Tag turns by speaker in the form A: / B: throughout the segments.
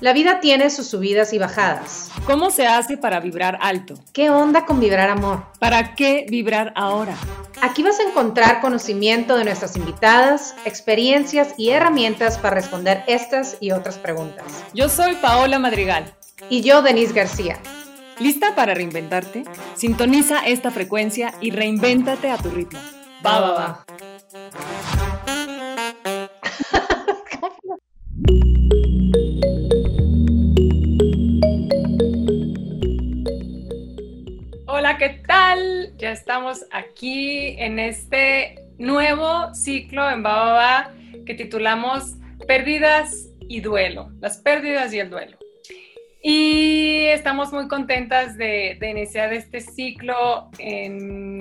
A: La vida tiene sus subidas y bajadas.
B: ¿Cómo se hace para vibrar alto?
A: ¿Qué onda con vibrar amor?
B: ¿Para qué vibrar ahora?
A: Aquí vas a encontrar conocimiento de nuestras invitadas, experiencias y herramientas para responder estas y otras preguntas.
B: Yo soy Paola Madrigal.
A: Y yo, Denise García.
B: ¿Lista para reinventarte? Sintoniza esta frecuencia y reinvéntate a tu ritmo. Va, va, va. Tal? Ya estamos aquí en este nuevo ciclo en Bababa que titulamos Pérdidas y Duelo, las pérdidas y el duelo. Y estamos muy contentas de, iniciar este ciclo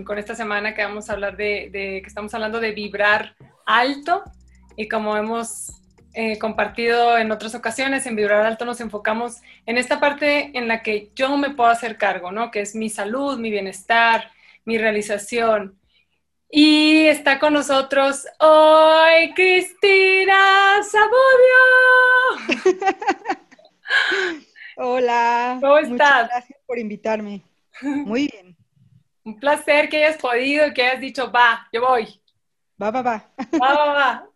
B: con esta semana que vamos a hablar de, de, que estamos hablando de vibrar alto y como hemos eh, compartido en otras ocasiones, en Vibrar Alto nos enfocamos en esta parte en la que yo me puedo hacer cargo, ¿no? Que es mi salud, mi bienestar, mi realización. Y está con nosotros hoy Cristina Sabudio.
C: Hola.
B: ¿Cómo estás?
C: Muchas gracias por invitarme. Muy bien.
B: Un placer que hayas podido y que hayas dicho, va, yo voy.
C: Va, va, va.
B: Va, va, va.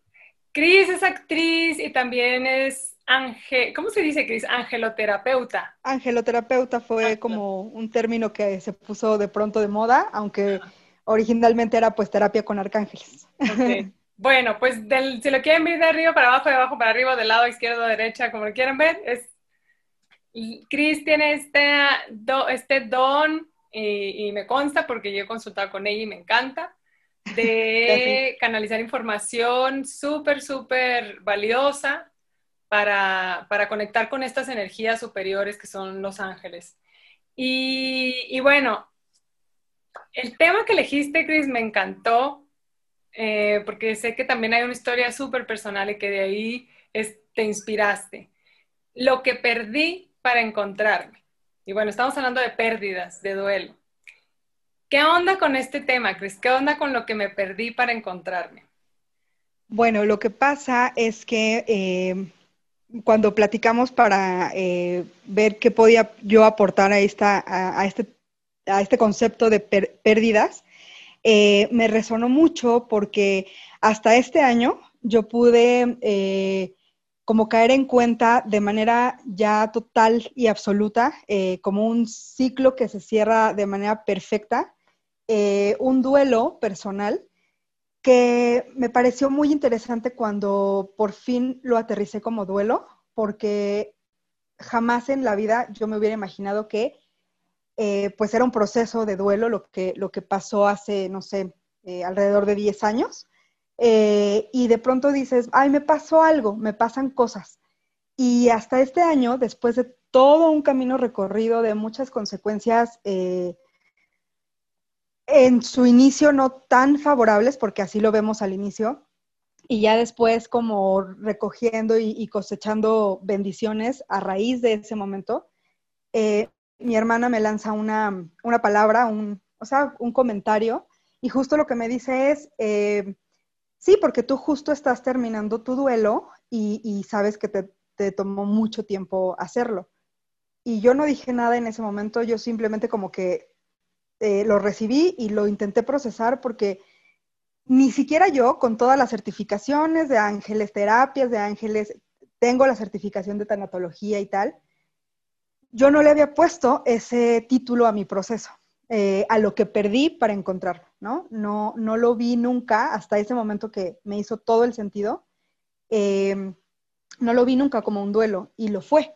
B: Cris es actriz y también es ángel, ¿cómo se dice Cris? Angeloterapeuta.
C: Angeloterapeuta fue ah, como un término que se puso de pronto de moda, aunque originalmente era pues terapia con arcángeles.
B: Bueno, pues si lo quieren ver de arriba para abajo, de abajo para arriba, del lado izquierdo, derecha, como lo quieran ver, es Cris tiene este, este don y, y, me consta porque yo he consultado con ella y me encanta de canalizar información súper, súper valiosa para, conectar con estas energías superiores que son los ángeles. Y, bueno, el tema que elegiste, Chris, me encantó, eh, porque sé que también hay una historia súper personal y que de ahí te inspiraste. Lo que perdí para encontrarme. Y bueno, estamos hablando de pérdidas, de duelo. ¿Qué onda con este tema, Cris? ¿Qué onda con lo que me perdí para encontrarme?
C: Bueno, lo que pasa es que eh, cuando platicamos para eh, ver qué podía yo aportar a, esta, a, este, a este, concepto de pérdidas, eh, me resonó mucho porque hasta este año yo pude como caer en cuenta de manera ya total y absoluta, como un ciclo que se cierra de manera perfecta eh, un duelo personal que me pareció muy interesante cuando por fin lo aterricé como duelo, porque jamás en la vida yo me hubiera imaginado que eh, pues era un proceso de duelo lo que, lo que pasó hace, no sé, eh, alrededor de 10 años. y de pronto dices, ay, me pasó algo, me pasan cosas. Y hasta este año, después de todo un camino recorrido de muchas consecuencias en su inicio no tan favorables, porque así lo vemos al inicio, y ya después como recogiendo y, cosechando bendiciones a raíz de ese momento, eh, mi hermana me lanza una, palabra, un, o sea, un comentario, y justo lo que me dice es, eh, sí, porque tú justo estás terminando tu duelo y, sabes que te, te tomó mucho tiempo hacerlo. Y yo no dije nada en ese momento, yo simplemente como que eh, lo recibí y lo intenté procesar porque ni siquiera yo, con todas las certificaciones de ángeles, terapias de ángeles, tengo la certificación de tanatología y tal, yo no le había puesto ese título a mi proceso, eh, a lo que perdí para encontrarlo, ¿no? ¿no? No lo vi nunca hasta ese momento que me hizo todo el sentido. Em, no lo vi nunca como un duelo y lo fue.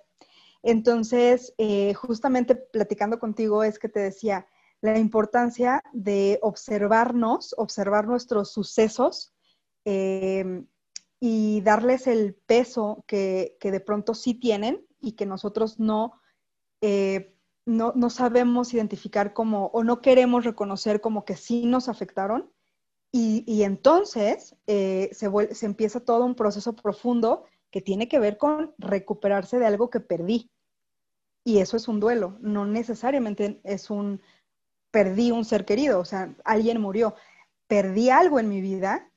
C: Entonces, eh, justamente platicando contigo es que te decía, la importancia de observarnos, observar nuestros sucesos eh, y darles el peso que, de pronto sí tienen y que nosotros no, eh, no, sabemos identificar como o no queremos reconocer como que sí nos afectaron. Y, entonces eh, se, se empieza todo un proceso profundo que tiene que ver con recuperarse de algo que perdí. Y eso es un duelo, no necesariamente es un perdí un ser querido, o sea, alguien murió, perdí algo en mi vida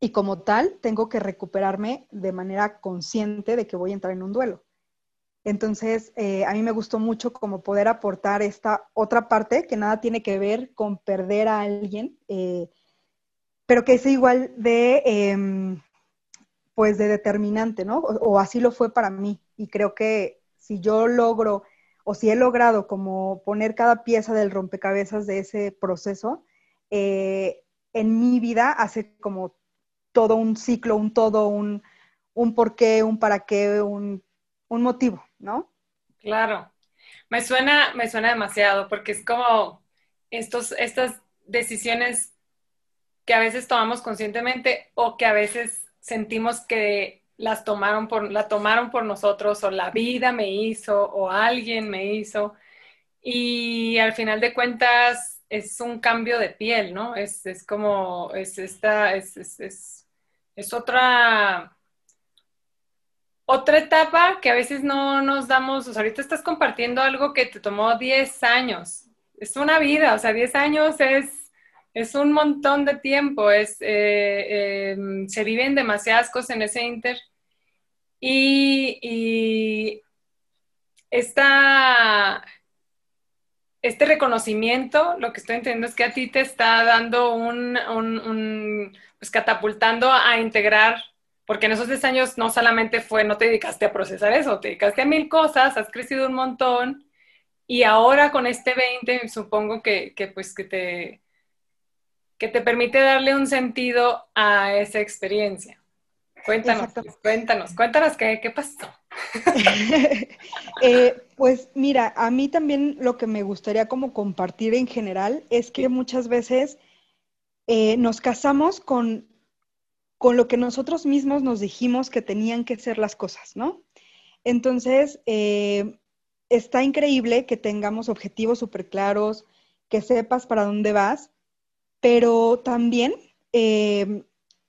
C: y como tal tengo que recuperarme de manera consciente de que voy a entrar en un duelo. Entonces, eh, a mí me gustó mucho como poder aportar esta otra parte que nada tiene que ver con perder a alguien, eh, pero que es igual de, em, pues, de determinante, ¿no? O, así lo fue para mí. Y creo que si yo logro, o si he logrado como poner cada pieza del rompecabezas de ese proceso, eh, en mi vida hace como todo un ciclo, un todo, un, un porqué, un para qué, un, un motivo, ¿no?
B: Claro. Me suena, me suena demasiado porque es como estos, estas decisiones que a veces tomamos conscientemente o que a veces sentimos que las tomaron por, la tomaron por nosotros o la vida me hizo o alguien me hizo. Y al final de cuentas es un cambio de piel, ¿no? Es, como, es esta, es, es, es otra, otra etapa que a veces no nos damos, o sea, ahorita estás compartiendo algo que te tomó 10 años. Es una vida, o sea, 10 años es, es un montón de tiempo, es, eh, em, se viven demasiadas cosas en ese inter. Y, esta, este reconocimiento, lo que estoy entendiendo es que a ti te está dando un pues catapultando a integrar porque en esos 10 años no solamente fue, no te dedicaste a procesar eso, te dedicaste a mil cosas, has crecido un montón y ahora con este 20 supongo que, pues que te, que te permite darle un sentido a esa experiencia. Cuéntanos, cuéntanos, cuéntanos qué, qué pasó.
C: Eh, pues mira, a mí también lo que me gustaría como compartir en general es que muchas veces eh, nos casamos con con lo que nosotros mismos nos dijimos que tenían que ser las cosas, ¿no? Entonces, eh, está increíble que tengamos objetivos súper claros, que sepas para dónde vas, pero también eh,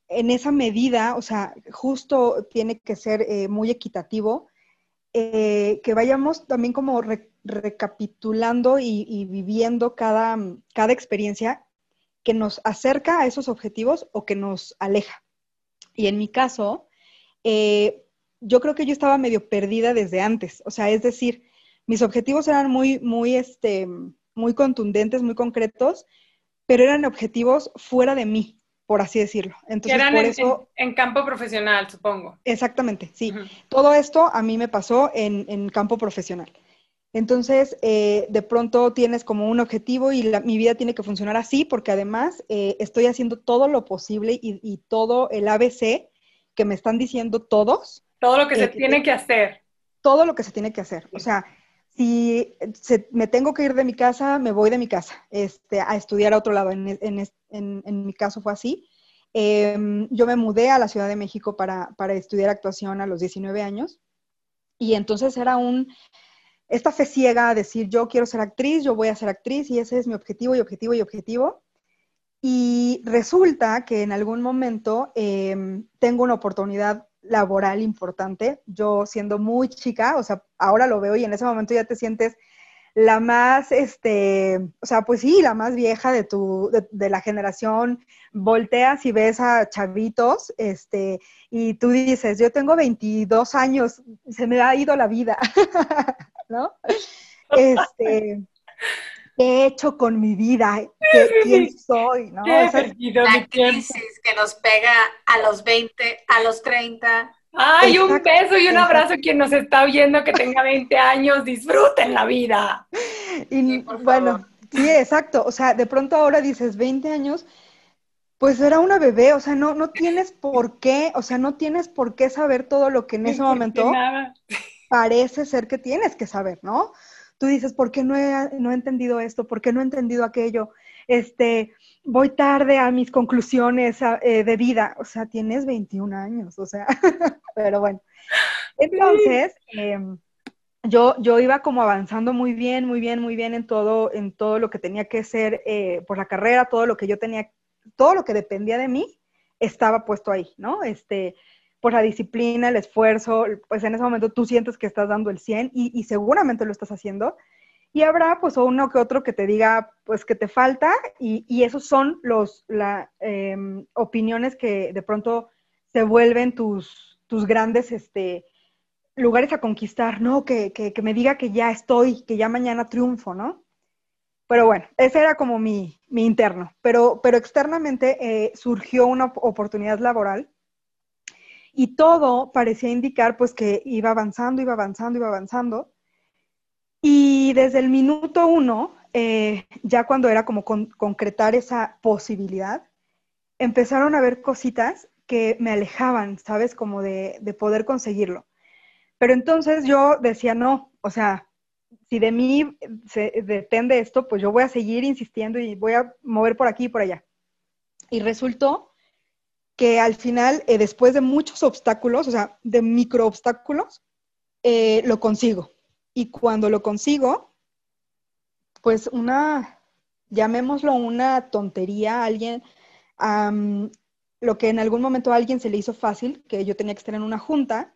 C: en esa medida, o sea, justo tiene que ser eh, muy equitativo, que vayamos también como recapitulando y, y, viviendo cada, cada experiencia que nos acerca a esos objetivos o que nos aleja. Y en mi caso, eh, yo creo que yo estaba medio perdida desde antes. O sea, es decir, mis objetivos eran muy, muy, este, muy contundentes, muy concretos, pero eran objetivos fuera de mí, por así decirlo.
B: Entonces, eran por en, eso, en, campo profesional, supongo.
C: Exactamente, sí. Todo esto a mí me pasó en, en campo profesional. Entonces, eh, de pronto tienes como un objetivo y mi vida tiene que funcionar así porque además eh, estoy haciendo todo lo posible y, todo el ABC que me están diciendo todos.
B: Todo lo que se eh, tiene que hacer.
C: Todo lo que se tiene que hacer. O sea, si me tengo que ir de mi casa, me voy de mi casa este, a estudiar a otro lado. En, en mi caso fue así. Em, yo me mudé a la Ciudad de México para, para estudiar actuación a los 19 años y entonces era un esta fe ciega a decir yo quiero ser actriz, yo voy a ser actriz y ese es mi objetivo y objetivo y objetivo. Y resulta que en algún momento em, tengo una oportunidad laboral importante, yo siendo muy chica, o sea, ahora lo veo y en ese momento ya te sientes la más, este, o sea, pues sí, la más vieja de tu, de, la generación, volteas y ves a chavitos, este, y tú dices, yo tengo 22 años, se me ha ido la vida, ¿no? Este, ¿qué he hecho con mi vida? ¿Quién soy? ¿no?
D: la crisis que nos pega a los 20, a los 30,
B: Ay, un beso y un abrazo a quien nos está oyendo que tenga 20 años, disfruten la vida.
C: Y bueno, sí, exacto. O sea, de pronto ahora dices 20 años, pues era una bebé, o sea, no, no tienes por qué, o sea, no tienes por qué saber todo lo que en ese momento parece ser que tienes que saber, ¿no? Dices, ¿por qué no he, no he entendido esto? ¿Por qué no he entendido aquello? Este, voy tarde a mis conclusiones eh, de vida. O sea, tienes 21 años, o sea, pero bueno. Entonces, em, yo, yo iba como avanzando muy bien, muy bien, muy bien en todo, en todo lo que tenía que ser eh, por la carrera, todo lo que yo tenía, todo lo que dependía de mí estaba puesto ahí, ¿no? Este, por la disciplina, el esfuerzo, pues en ese momento tú sientes que estás dando el 100 y, seguramente lo estás haciendo, y habrá pues uno que otro que te diga pues que te falta y, esos son los la, em, opiniones que de pronto se vuelven tus, tus grandes este, lugares a conquistar, ¿no? Que, que, que, me diga que ya estoy, que ya mañana triunfo, ¿no? Pero bueno, ese era como mi, mi interno. Pero, pero externamente eh, surgió una oportunidad laboral y todo parecía indicar pues que iba avanzando, iba avanzando, iba avanzando. Y desde el minuto uno, eh, ya cuando era como con, concretar esa posibilidad, empezaron a ver cositas que me alejaban, ¿sabes? Como de, de poder conseguirlo. Pero entonces yo decía, no, o sea, si de mí se, depende esto, pues yo voy a seguir insistiendo y voy a mover por aquí y por allá. Y resultó que al final, eh, después de muchos obstáculos, o sea, de micro obstáculos, eh, lo consigo. Y cuando lo consigo, pues una, llamémoslo una tontería, alguien, lo que en algún momento a alguien se le hizo fácil, que yo tenía que estar en una junta,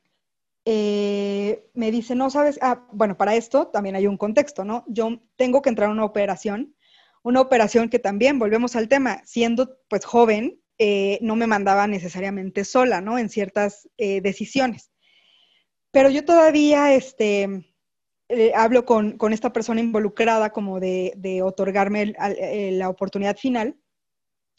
C: eh, me dice, no sabes, ah, bueno, para esto también hay un contexto, ¿no? Yo tengo que entrar a una operación, una operación que también, volvemos al tema, siendo pues joven, eh, no me mandaba necesariamente sola, ¿no? En ciertas eh, decisiones. Pero yo todavía, este, hablo con, esta persona involucrada como de, otorgarme la oportunidad final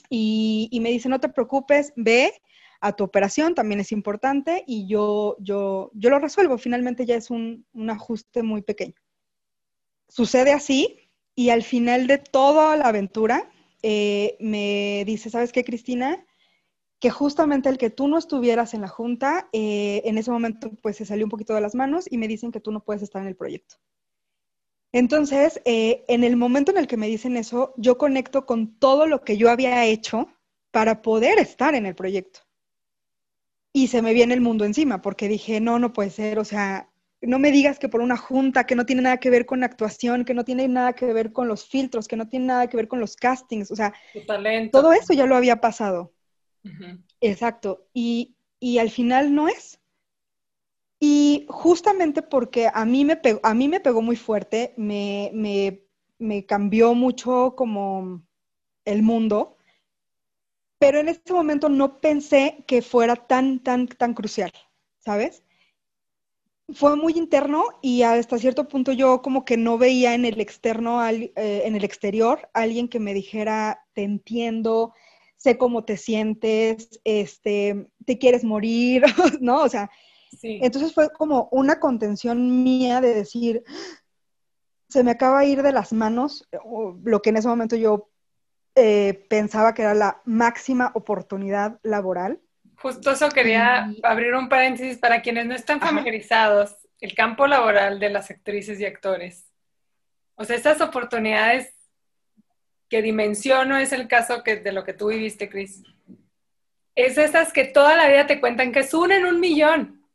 C: y, y, me dice, no te preocupes, ve, a tu operación, también es importante y yo, yo, yo lo resuelvo. Finalmente ya es un, ajuste muy pequeño. Sucede así y al final de toda la aventura eh, me dice, ¿sabes qué, Cristina? Que justamente el que tú no estuvieras en la junta, eh, en ese momento pues se salió un poquito de las manos y me dicen que tú no puedes estar en el proyecto. Entonces, eh, en el momento en el que me dicen eso, yo conecto con todo lo que yo había hecho para poder estar en el proyecto y se me viene el mundo encima, porque dije, no, no puede ser, o sea, no me digas que por una junta que no tiene nada que ver con actuación, que no tiene nada que ver con los filtros, que no tiene nada que ver con los castings, o sea, todo eso ya lo había pasado. Exacto, y, y, al final no es. Y justamente porque a mí me pegó, a mí me pegó muy fuerte, me, me, me cambió mucho como el mundo, pero en ese momento no pensé que fuera tan, tan, tan crucial, ¿sabes? Fue muy interno y hasta cierto punto yo como que no veía en el externo, eh, en el exterior, alguien que me dijera, te entiendo, sé cómo te sientes, este, te quieres morir, ¿no? O sea, entonces fue como una contención mía de decir, se me acaba de ir de las manos lo que en ese momento yo eh, pensaba que era la máxima oportunidad laboral.
B: Justo eso quería abrir un paréntesis para quienes no están familiarizados, el campo laboral de las actrices y actores. O sea, estas oportunidades que dimensiono es el caso que, de lo que tú viviste, Cris. Es esas que toda la vida te cuentan que es una en un millón.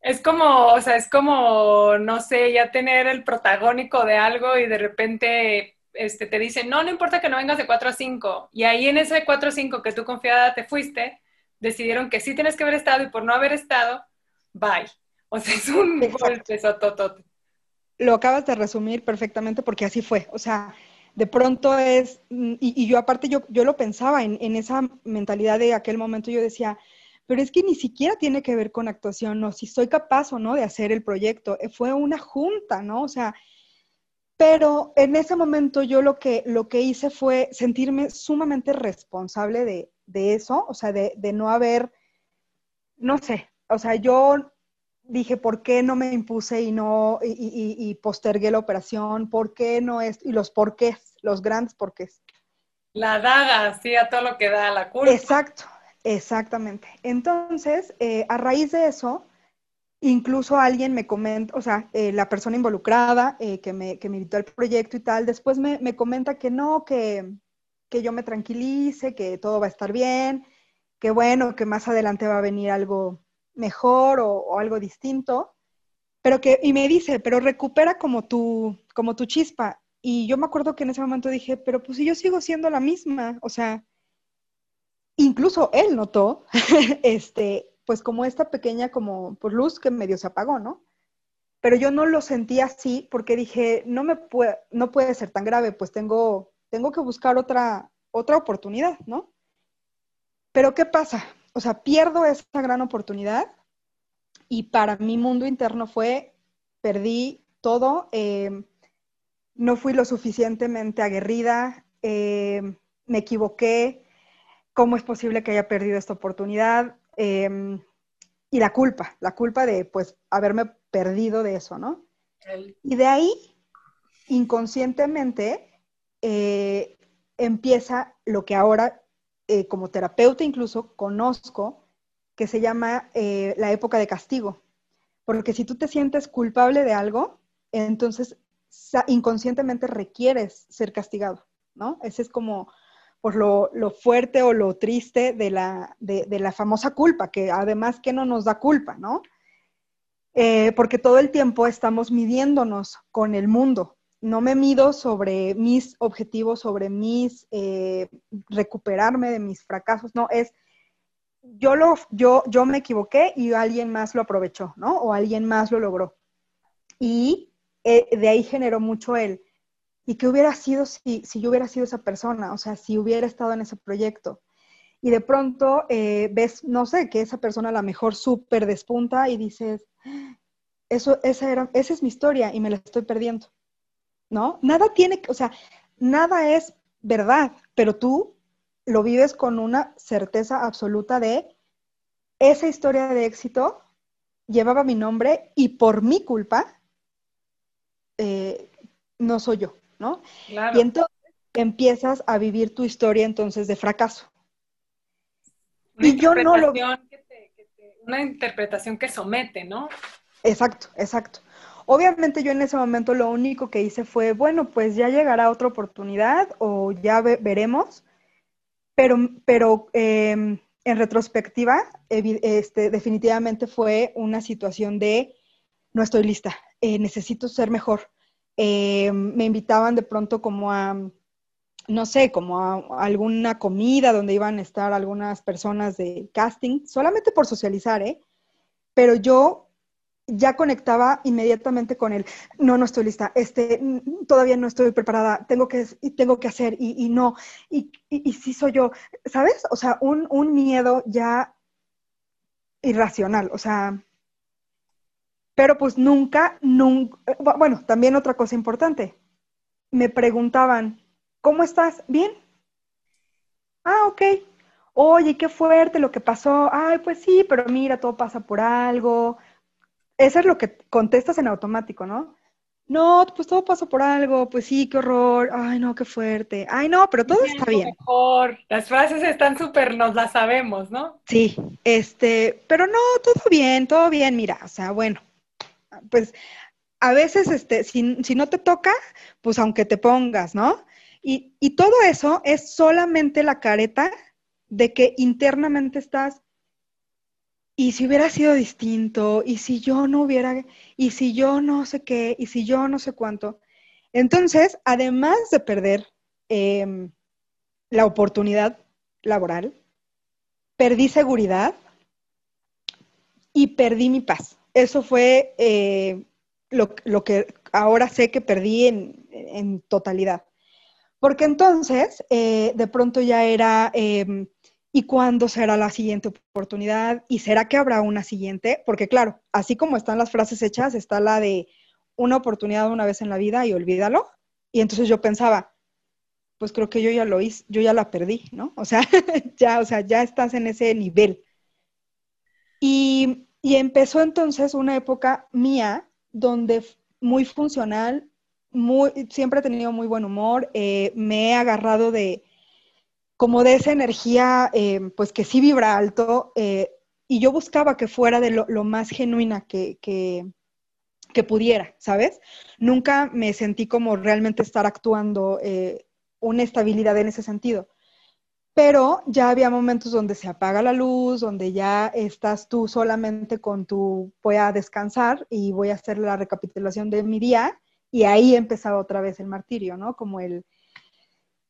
B: Es como, o sea, es como, no sé, ya tener el protagónico de algo y de repente este, te dicen, no, no importa que no vengas de 4 a 5. Y ahí en ese 4 a 5 que tú confiada te fuiste, decidieron que sí tienes que haber estado y por no haber estado, bye. O sea, es un golpe
C: Lo acabas de resumir perfectamente porque así fue. O sea, de pronto es, y, y yo aparte yo, yo lo pensaba en, en, esa mentalidad de aquel momento, yo decía, pero es que ni siquiera tiene que ver con actuación, no, si soy capaz o no de hacer el proyecto. Fue una junta, ¿no? O sea, pero en ese momento yo lo que, lo que hice fue sentirme sumamente responsable de, eso, o sea, de, no haber, no sé, o sea, yo dije, ¿por qué no me impuse y no, y, postergué la operación? ¿Por qué no es? Y los porqués, los grandes porqués.
B: La daga, sí, a todo lo que da la culpa.
C: Exacto, exactamente. Entonces, eh, a raíz de eso, Incluso alguien me comenta, o sea, eh, la persona involucrada eh, que, me, que, me, invitó al proyecto y tal, después me, me comenta que no, que, que, yo me tranquilice, que todo va a estar bien, que bueno, que más adelante va a venir algo mejor o, algo distinto, pero que, y me dice, pero recupera como tu, como tu chispa. Y yo me acuerdo que en ese momento dije, pero pues si yo sigo siendo la misma, o sea, incluso él notó, este, pues como esta pequeña como por luz que medio se apagó, ¿no? Pero yo no lo sentí así porque dije, no me no puede ser tan grave, pues tengo, tengo que buscar otra, otra oportunidad, ¿no? Pero ¿qué pasa? O sea, pierdo esa gran oportunidad y para mi mundo interno fue, perdí todo, eh, no fui lo suficientemente aguerrida, eh, me equivoqué, ¿cómo es posible que haya perdido esta oportunidad? Em, y la culpa, la culpa de pues haberme perdido de eso, ¿no? Y de ahí, inconscientemente, eh, empieza lo que ahora, eh, como terapeuta incluso, conozco, que se llama eh, la época de castigo. Porque si tú te sientes culpable de algo, entonces inconscientemente requieres ser castigado, ¿no? Ese es como por lo, fuerte o lo triste de la, de, la, famosa culpa, que además que no nos da culpa, ¿no? Porque todo el tiempo estamos midiéndonos con el mundo. No me mido sobre mis objetivos, sobre mis, eh, recuperarme de mis fracasos, no, es, yo, lo, yo, yo me equivoqué y alguien más lo aprovechó, ¿no? O alguien más lo logró. Y eh, de ahí generó mucho el, ¿Y qué hubiera sido si, yo hubiera sido esa persona? O sea, si hubiera estado en ese proyecto. Y de pronto eh, ves, no sé, que esa persona a lo mejor súper despunta y dices, eso, esa, era, esa es mi historia y me la estoy perdiendo. ¿No? Nada tiene, o sea, nada es verdad, pero tú lo vives con una certeza absoluta de esa historia de éxito llevaba mi nombre y por mi culpa eh, no soy yo. Y entonces empiezas a vivir tu historia entonces de fracaso.
B: y yo no lo... una interpretación que somete, ¿no?
C: Exacto, exacto. Obviamente yo en ese momento lo único que hice fue, bueno, pues ya llegará otra oportunidad o ya veremos, pero, pero em, en retrospectiva, este, definitivamente fue una situación de no estoy lista, eh, necesito ser mejor, eh, me invitaban de pronto como a, no sé, como a alguna comida donde iban a estar algunas personas de casting, solamente por socializar, ¿eh? Pero yo ya conectaba inmediatamente con él. No, no estoy lista. Este, todavía no estoy preparada. Tengo que, tengo que hacer y, no. Y, sí soy yo. ¿Sabes? O sea, un, un miedo ya irracional. O sea, pero pues nunca, nunca, bueno, también otra cosa importante. Me preguntaban, ¿cómo estás? ¿Bien? Ah, ok. Oye, qué fuerte lo que pasó. Ay, pues sí, pero mira, todo pasa por algo. Eso es lo que contestas en automático, ¿no? No, pues todo pasa por algo, pues sí, qué horror, ay no, qué fuerte, ay no, pero todo está bien.
B: Mejor, las frases están súper, nos las sabemos, ¿no?
C: Sí, este, pero no, todo bien, todo bien, mira, o sea, bueno, pues a veces, este, si, no te toca, pues aunque te pongas, ¿no? Y, y, todo eso es solamente la careta de que internamente estás, y si hubiera sido distinto, y si yo no hubiera, y si yo no sé qué, y si yo no sé cuánto. Entonces, además de perder em, la oportunidad laboral, perdí seguridad y perdí mi paz eso fue eh, lo, que ahora sé que perdí en, totalidad. Porque entonces, eh, de pronto ya era, em, ¿y cuándo será la siguiente oportunidad? ¿Y será que habrá una siguiente? Porque claro, así como están las frases hechas, está la de una oportunidad una vez en la vida y olvídalo. Y entonces yo pensaba, pues creo que yo ya lo hice, yo ya la perdí, ¿no? O sea, ya, o sea, ya estás en ese nivel. Y y empezó entonces una época mía donde muy funcional, muy, siempre he tenido muy buen humor, eh, me he agarrado de como de esa energía, eh, pues que sí vibra alto, eh, y yo buscaba que fuera de lo, más genuina que, que, pudiera, ¿sabes? Nunca me sentí como realmente estar actuando una estabilidad en ese sentido pero ya había momentos donde se apaga la luz, donde ya estás tú solamente con tu, voy a descansar y voy a hacer la recapitulación de mi día, y ahí empezaba otra vez el martirio, ¿no? Como el,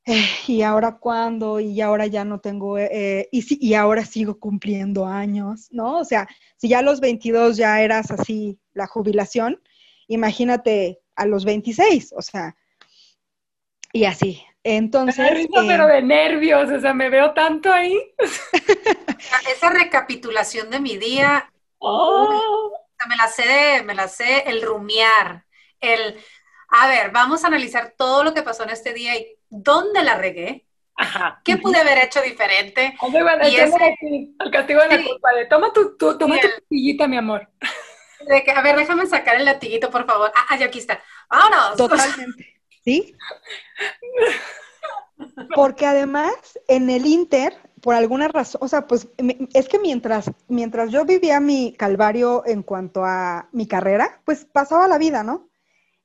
C: eh, y ahora cuándo, y ahora ya no tengo, eh, y, y ahora sigo cumpliendo años, ¿no? O sea, si ya a los 22 ya eras así la jubilación, imagínate a los 26, o sea, y así. Entonces.
B: pero de nervios, o sea, me veo tanto ahí.
D: Esa recapitulación de mi día
B: Oh.
D: Me la sé de, me la sé el rumiar, el, a ver, vamos a analizar todo lo que pasó en este día y dónde la regué,
B: Ajá.
D: qué pude haber hecho diferente.
B: ¿Dónde iban a
D: Y
B: echar
D: ese-
B: aquí el castigo de la
D: Sí.
B: culpa? De, toma tu, tu, toma tu pastillita, mi amor.
D: De que, a ver, déjame sacar el latiguito, por favor. Ah, ah, ya aquí está. Vámonos.
C: Totalmente. ¿Sí? Porque además, en el Inter, por alguna razón, o sea, pues es que mientras, mientras yo vivía mi calvario en cuanto a mi carrera, pues pasaba la vida, ¿no?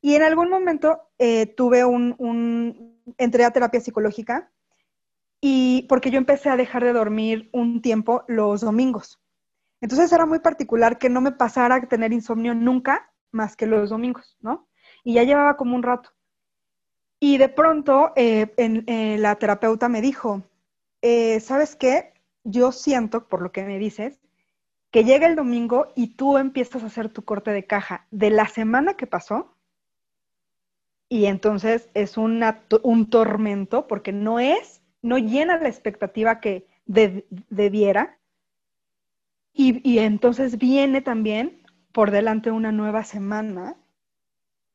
C: Y en algún momento eh, tuve un, un, entré a terapia psicológica y porque yo empecé a dejar de dormir un tiempo los domingos. Entonces era muy particular que no me pasara a tener insomnio nunca más que los domingos, ¿no? Y ya llevaba como un rato. Y de pronto eh, eh, la terapeuta me dijo, eh, ¿sabes qué? Yo siento, por lo que me dices, que llega el domingo y tú empiezas a hacer tu corte de caja de la semana que pasó. Y entonces es un tormento porque no es, no llena la expectativa que de- debiera. Y, y entonces viene también por delante una nueva semana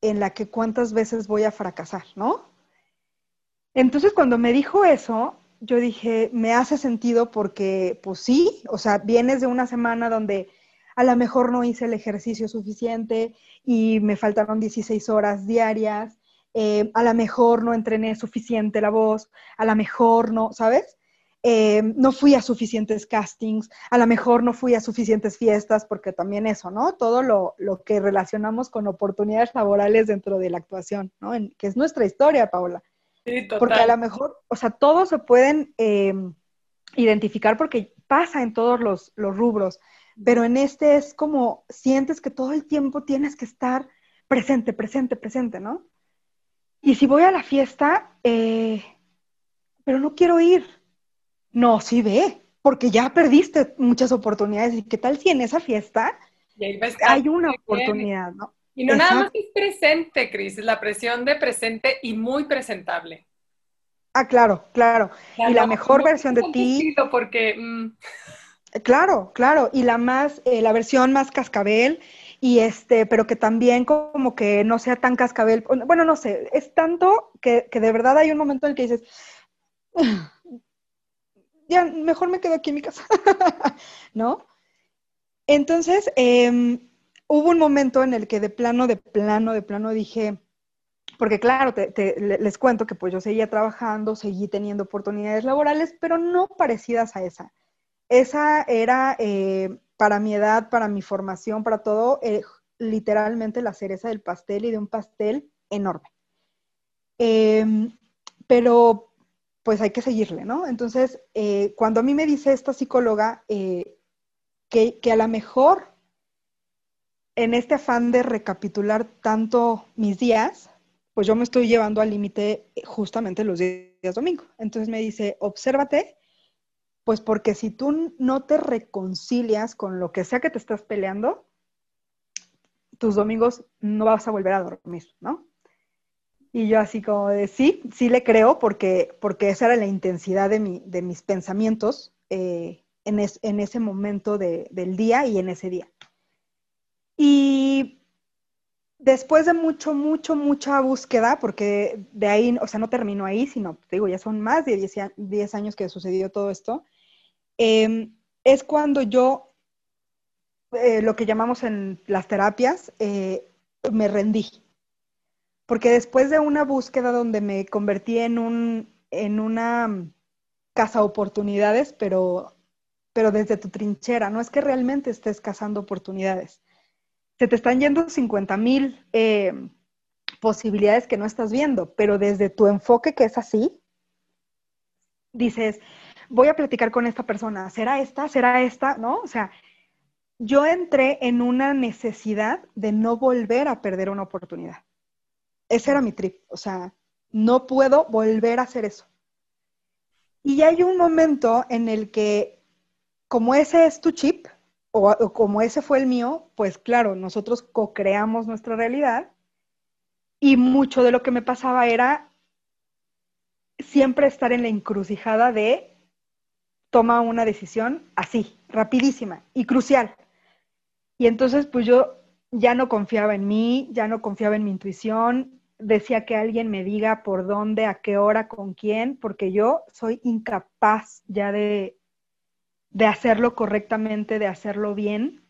C: en la que cuántas veces voy a fracasar, ¿no? Entonces cuando me dijo eso, yo dije, me hace sentido porque, pues sí, o sea, vienes de una semana donde a lo mejor no hice el ejercicio suficiente y me faltaron 16 horas diarias, eh, a lo mejor no entrené suficiente la voz, a lo mejor no, ¿sabes? Eh, no fui a suficientes castings, a lo mejor no fui a suficientes fiestas, porque también eso, ¿no? Todo lo, lo que relacionamos con oportunidades laborales dentro de la actuación, ¿no? En- que es nuestra historia, Paola.
B: Sí, total.
C: Porque a lo mejor, o sea, todos se pueden eh, identificar porque pasa en todos los, los rubros, pero en este es como sientes que todo el tiempo tienes que estar presente, presente, presente, ¿no? Y si voy a la fiesta, eh, pero no quiero ir. No, sí ve, porque ya perdiste muchas oportunidades. ¿Y qué tal si en esa fiesta hay una oportunidad, ¿no?
B: Y no nada más es presente, Cris, es la presión de presente y muy presentable.
C: Ah, claro, claro. Y la mejor versión de ti,
B: Porque, mm,
C: Claro, claro, y la más, eh, la versión más cascabel, y este, pero que también como que no sea tan cascabel, bueno, no sé, es tanto que, que de verdad hay un momento en el que dices, ya, mejor me quedo aquí en mi casa, ¿no? Entonces, em, hubo un momento en el que de plano, de plano, de plano dije, porque claro, te- te- le- les cuento que pues yo seguía trabajando, seguí teniendo oportunidades laborales, pero no parecidas a esa. Esa era, eh, para mi edad, para mi formación, para todo, eh, literalmente la cereza del pastel y de un pastel enorme. Em, pero pues hay que seguirle, ¿no? Entonces, eh, cuando a mí me dice esta psicóloga eh, que, que a lo mejor en este afán de recapitular tanto mis días, pues yo me estoy llevando al límite eh, justamente los días domingo. Entonces me dice, obsérvate, pues porque si tú no te reconcilias con lo que sea que te estás peleando, tus domingos no vas a volver a dormir, ¿no? Y yo así como de, sí, sí le creo porque, porque esa era la intensidad de, mi, de mis pensamientos eh, en, es- en ese momento de- del día y en ese día. Y después de mucho, mucho, mucha búsqueda, porque de ahí, o sea, no terminó ahí, sino, te digo, ya son más de 10, a- 10 años que sucedió todo esto, eh, es cuando yo, eh, lo que llamamos en las terapias, eh, me rendí. Porque después de una búsqueda donde me convertí en un, en una casa oportunidades, pero, pero desde tu trinchera, no es que realmente estés cazando oportunidades. Se te están yendo 50 mil eh, posibilidades que no estás viendo, pero desde tu enfoque que es así, dices, voy a platicar con esta persona, ¿será esta? ¿Será esta? ¿No? O sea, yo entré en una necesidad de no volver a perder una oportunidad. Ese era mi trip, o sea, no puedo volver a hacer eso. Y hay un momento en el que, como ese es tu chip, o, como ese fue el mío, pues claro, nosotros co-creamos nuestra realidad y mucho de lo que me pasaba era siempre estar en la encrucijada de toma una decisión así, rapidísima y crucial. Y entonces, pues yo ya no confiaba en mí, ya no confiaba en mi intuición, decía que alguien me diga por dónde, a qué hora, con quién, porque yo soy incapaz ya de, de hacerlo correctamente, de hacerlo bien.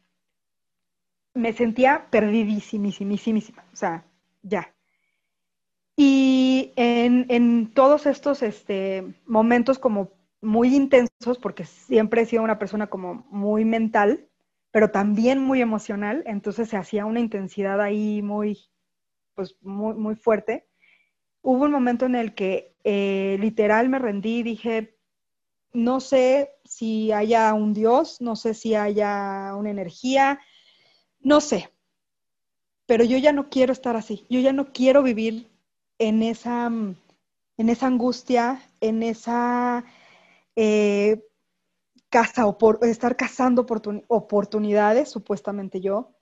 C: Me sentía perdidísimísimísima, o sea, ya. Y en, en todos estos este, momentos como muy intensos, porque siempre he sido una persona como muy mental, pero también muy emocional, entonces se hacía una intensidad ahí muy, pues muy, muy fuerte. Hubo un momento en el que eh, literal me rendí dije, no sé si haya un Dios, no sé si haya una energía, no sé, pero yo ya no quiero estar así, yo ya no quiero vivir en esa, en esa angustia, en esa eh, casa o por estar cazando oportunidades, supuestamente yo,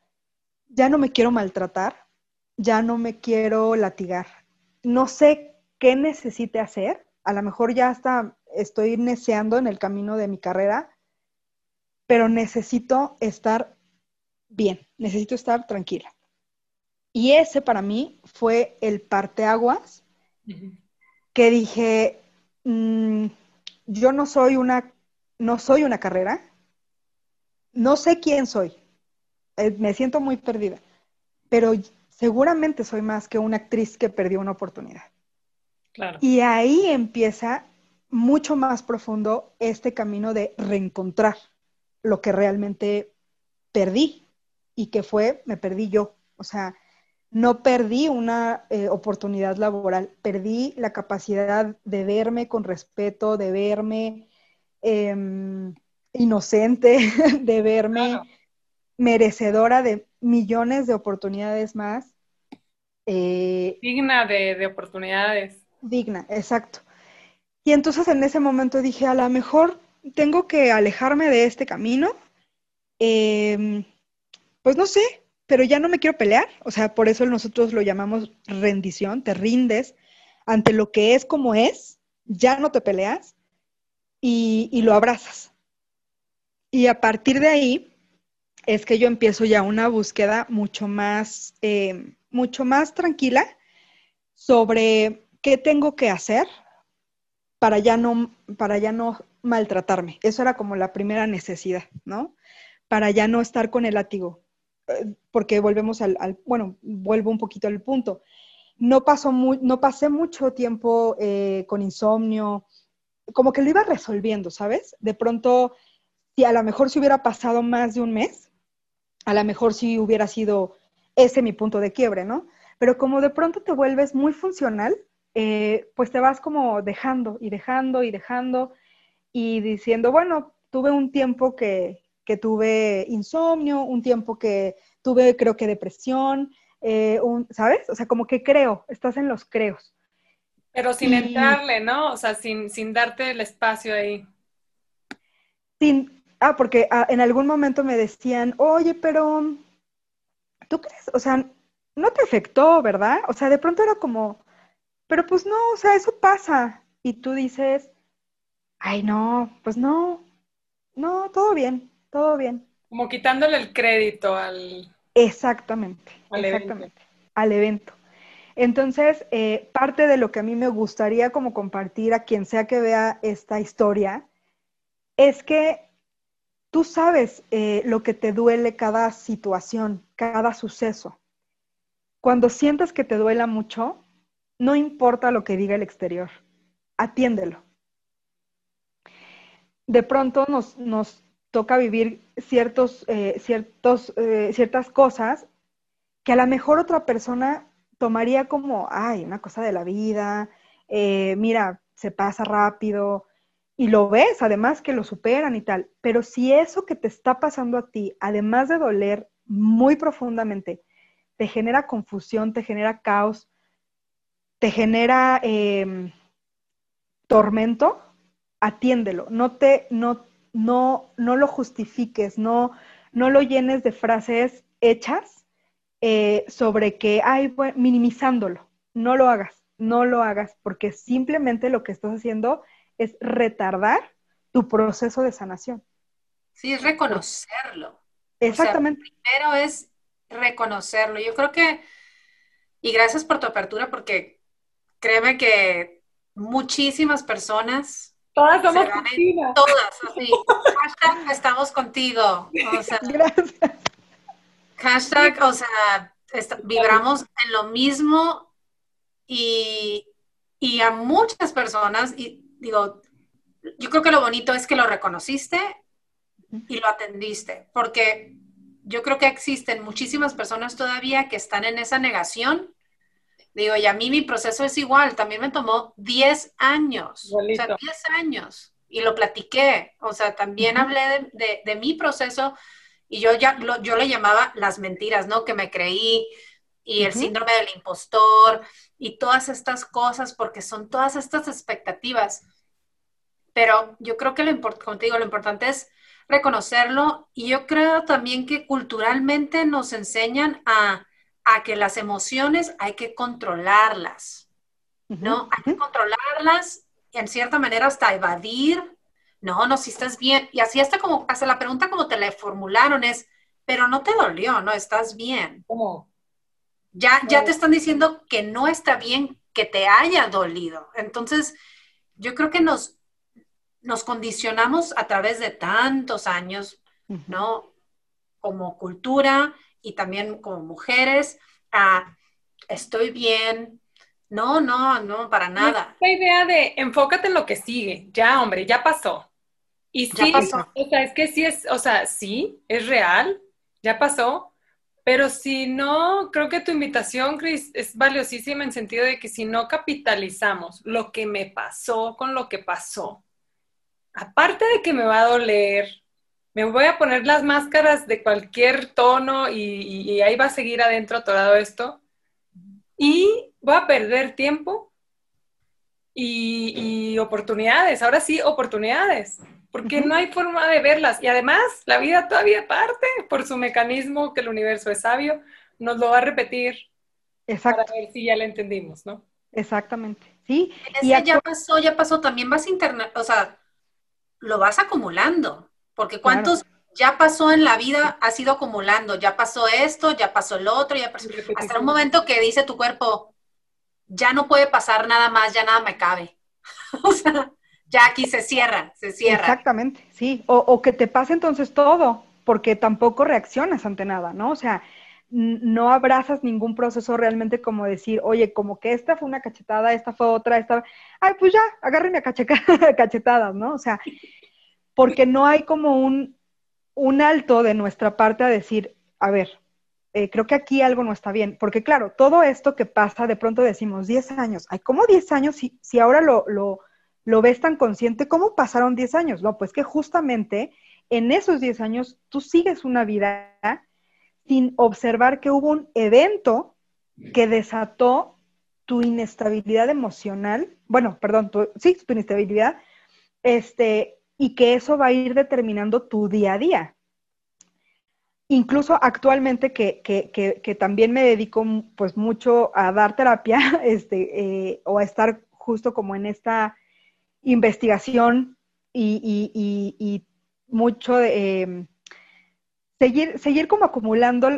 C: ya no me quiero maltratar, ya no me quiero latigar. No sé qué necesite hacer, a lo mejor ya hasta estoy neceando en el camino de mi carrera, pero necesito estar bien, necesito estar tranquila. Y ese para mí fue el parteaguas que dije, mm, yo no soy una, no soy una carrera, no sé quién soy, eh, me siento muy perdida, pero seguramente soy más que una actriz que perdió una oportunidad. Y ahí empieza mucho más profundo este camino de reencontrar lo que realmente perdí y que fue, me perdí yo. O sea, no perdí una eh, oportunidad laboral, perdí la capacidad de verme con respeto, de verme em, inocente, de verme merecedora de millones de oportunidades más.
B: Eh, digna de, oportunidades.
C: Digna, exacto. Y entonces en ese momento dije, a lo mejor tengo que alejarme de este camino. Em, pues no sé, pero ya no me quiero pelear. O sea, por eso nosotros lo llamamos rendición, te rindes ante lo que es como es, ya no te peleas y lo abrazas. Y a partir de ahí, es que yo empiezo ya una búsqueda mucho más, eh, mucho más tranquila sobre qué tengo que hacer para ya no, para ya no maltratarme. Eso era como la primera necesidad, ¿no? Para ya no estar con el látigo. Eh, porque volvemos al, bueno, vuelvo un poquito al punto. No, pasó no pasé mucho tiempo eh, con insomnio, como que lo iba resolviendo, ¿sabes? De pronto, si a lo mejor se hubiera pasado más de un mes, a lo mejor sí hubiera sido ese mi punto de quiebre, ¿no? Pero como de pronto te vuelves muy funcional, eh, pues te vas como dejando y dejando y dejando y diciendo, bueno, tuve un tiempo que, que tuve insomnio, un tiempo que tuve creo que depresión, eh, un, ¿sabes? O sea, como que creo, estás en los creos.
B: Pero sin entrarle, ¿no? O sea, sin, sin darte el espacio ahí.
C: Sin, Ah, porque ah, en algún momento me decían, oye, pero, ¿tú crees? O sea, no te afectó, ¿verdad? O sea, de pronto era como, pero pues no, o sea, eso pasa. Y tú dices, ay, no, pues no, no, todo bien, todo bien.
B: Como quitándole el crédito al...
C: Exactamente, exactamente, al evento. Entonces, eh, parte de lo que a mí me gustaría como compartir a quien sea que vea esta historia es que Tú sabes eh, lo que te duele cada situación, cada suceso. Cuando sientes que te duela mucho, no importa lo que diga el exterior, atiéndelo. De pronto nos, toca vivir ciertos, eh, ciertos, eh, ciertas cosas que a lo mejor otra persona tomaría como, ay, una cosa de la vida, mira, se pasa rápido, y lo ves, además que lo superan y tal, pero si eso que te está pasando a ti, además de doler muy profundamente, te genera confusión, te genera caos, te genera em, tormento, atiéndelo, no te, no, no, no lo justifiques, no, no lo llenes de frases hechas eh, sobre que, ay, minimizándolo, no lo hagas, no lo hagas, porque simplemente lo que estás haciendo es retardar tu proceso de sanación.
D: Sí, es reconocerlo.
C: Exactamente.
D: primero es reconocerlo. Yo creo que, y gracias por tu apertura, porque créeme que muchísimas personas.
B: Todas somos
D: Todas, así. hashtag estamos contigo. O sea, gracias. Hashtag, o sea, vibramos en lo mismo y, y a muchas personas, y digo, yo creo que lo bonito es que lo reconociste y lo atendiste, porque yo creo que existen muchísimas personas todavía que están en esa negación. Digo, y a mí mi proceso es igual, también me tomó 10 años, o sea, 10 años, y lo platiqué, o sea, también hablé de, mi proceso y yo ya lo, yo le llamaba las mentiras, ¿no? Que me creí y el síndrome del impostor y todas estas cosas, porque son todas estas expectativas. Pero yo creo que lo, digo, lo importante es reconocerlo y yo creo también que culturalmente nos enseñan a, que las emociones hay que controlarlas, ¿no? Hay que controlarlas y en cierta manera hasta evadir, no, no, si estás bien. Y así hasta como, hasta la pregunta como te la formularon es, pero no te dolió, ¿no? Estás bien.
B: ¿Cómo?
D: Ya, ya te están diciendo que no está bien que te haya dolido. Entonces, yo creo que nos, nos condicionamos a través de tantos años, ¿no? Como cultura y también como mujeres, a estoy bien. No, no, no, para nada.
B: La idea de enfócate en lo que sigue. Ya, hombre, ya pasó. Y sí, o sea, es que sí es, o sea, sí, es real, ya pasó, pero si no, creo que tu invitación, Chris, es valiosísima en sentido de que si no capitalizamos lo que me pasó con lo que pasó, aparte de que me va a doler, me voy a poner las máscaras de cualquier tono y, ahí va a seguir adentro todo esto. Y voy a perder tiempo y, oportunidades. Ahora sí, oportunidades. Porque no hay forma de verlas. Y además, la vida todavía parte por su mecanismo que el universo es sabio. Nos lo va a repetir.
C: Exacto.
B: Para ver si ya lo entendimos, ¿no?
C: Exactamente. Sí.
D: y ya pasó, ya pasó. También vas a internet, o sea, lo vas acumulando, porque cuántos ya pasó en la vida, has ido acumulando, ya pasó esto, ya pasó lo otro, ya pasó, hasta un momento que dice tu cuerpo, ya no puede pasar nada más, ya nada me cabe. o sea, ya aquí se cierra, se cierra.
C: Exactamente, sí, o, o que te pase entonces todo, porque tampoco reaccionas ante nada, ¿no? O sea, no abrazas ningún proceso realmente como decir, oye, como que esta fue una cachetada, esta fue otra, esta, ay, pues ya, agárrenme a cachetadas, ¿no? O sea, porque no hay como un, un alto de nuestra parte a decir, a ver, eh, creo que aquí algo no está bien, porque claro, todo esto que pasa, de pronto decimos 10 años, ay, ¿cómo 10 años si, si ahora lo, lo, lo ves tan consciente? ¿Cómo pasaron 10 años? No, pues que justamente en esos 10 años tú sigues una vida sin observar que hubo un evento que desató tu inestabilidad emocional, bueno, perdón, sí, tu inestabilidad, este, y que eso va a ir determinando tu día a día. Incluso actualmente que, que, que, también me dedico pues mucho a dar terapia, este, eh, o a estar justo como en esta investigación y, y, y, mucho de, em, seguir, seguir como acumulando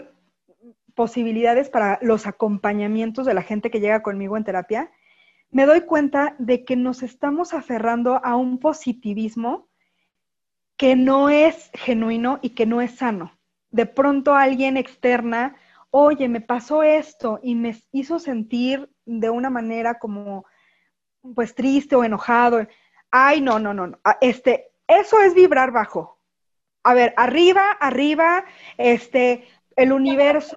C: posibilidades para los acompañamientos de la gente que llega conmigo en terapia, me doy cuenta de que nos estamos aferrando a un positivismo que no es genuino y que no es sano. De pronto alguien externa, oye, me pasó esto y me hizo sentir de una manera como pues triste o enojado. Ay, no, no, no, no. Ah, este, eso es vibrar bajo a ver, arriba, arriba, este, el universo,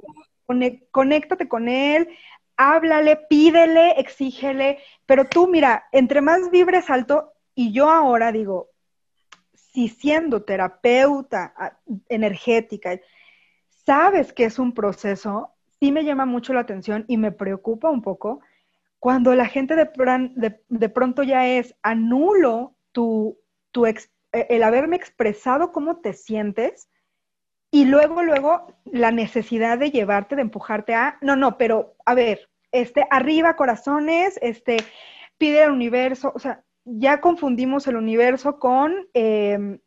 C: conéctate con él, háblale, pídele, exígele, pero tú mira, entre más vibres alto, y yo ahora digo, si siendo terapeuta ah, energética, sabes que es un proceso, sí me llama mucho la atención y me preocupa un poco cuando la gente de, pronto ya es anulo tu, tu, eh, el haberme expresado cómo te sientes y luego, luego la necesidad de llevarte, de empujarte a, no, no, pero a ver, este, arriba corazones, este, pide al universo, o sea, ya confundimos el universo con, em,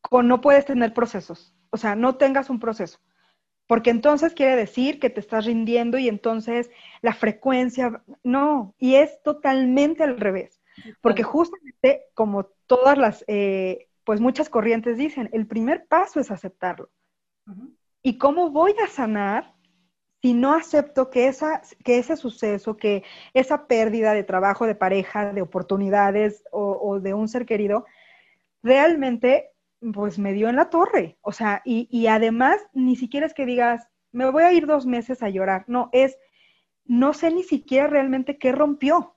C: con no puedes tener procesos. o sea, no tengas un proceso. Porque entonces quiere decir que te estás rindiendo y entonces la frecuencia, no, y es totalmente al revés. Porque justamente como todas las, eh, pues muchas corrientes dicen, el primer paso es aceptarlo. ¿Y cómo voy a sanar si no acepto que, esa, que ese suceso, que esa pérdida de trabajo, de pareja, de oportunidades o, de un ser querido, realmente pues me dio en la torre. O sea, y, y, además ni siquiera es que digas, me voy a ir dos meses a llorar. No, es, no sé ni siquiera realmente qué rompió.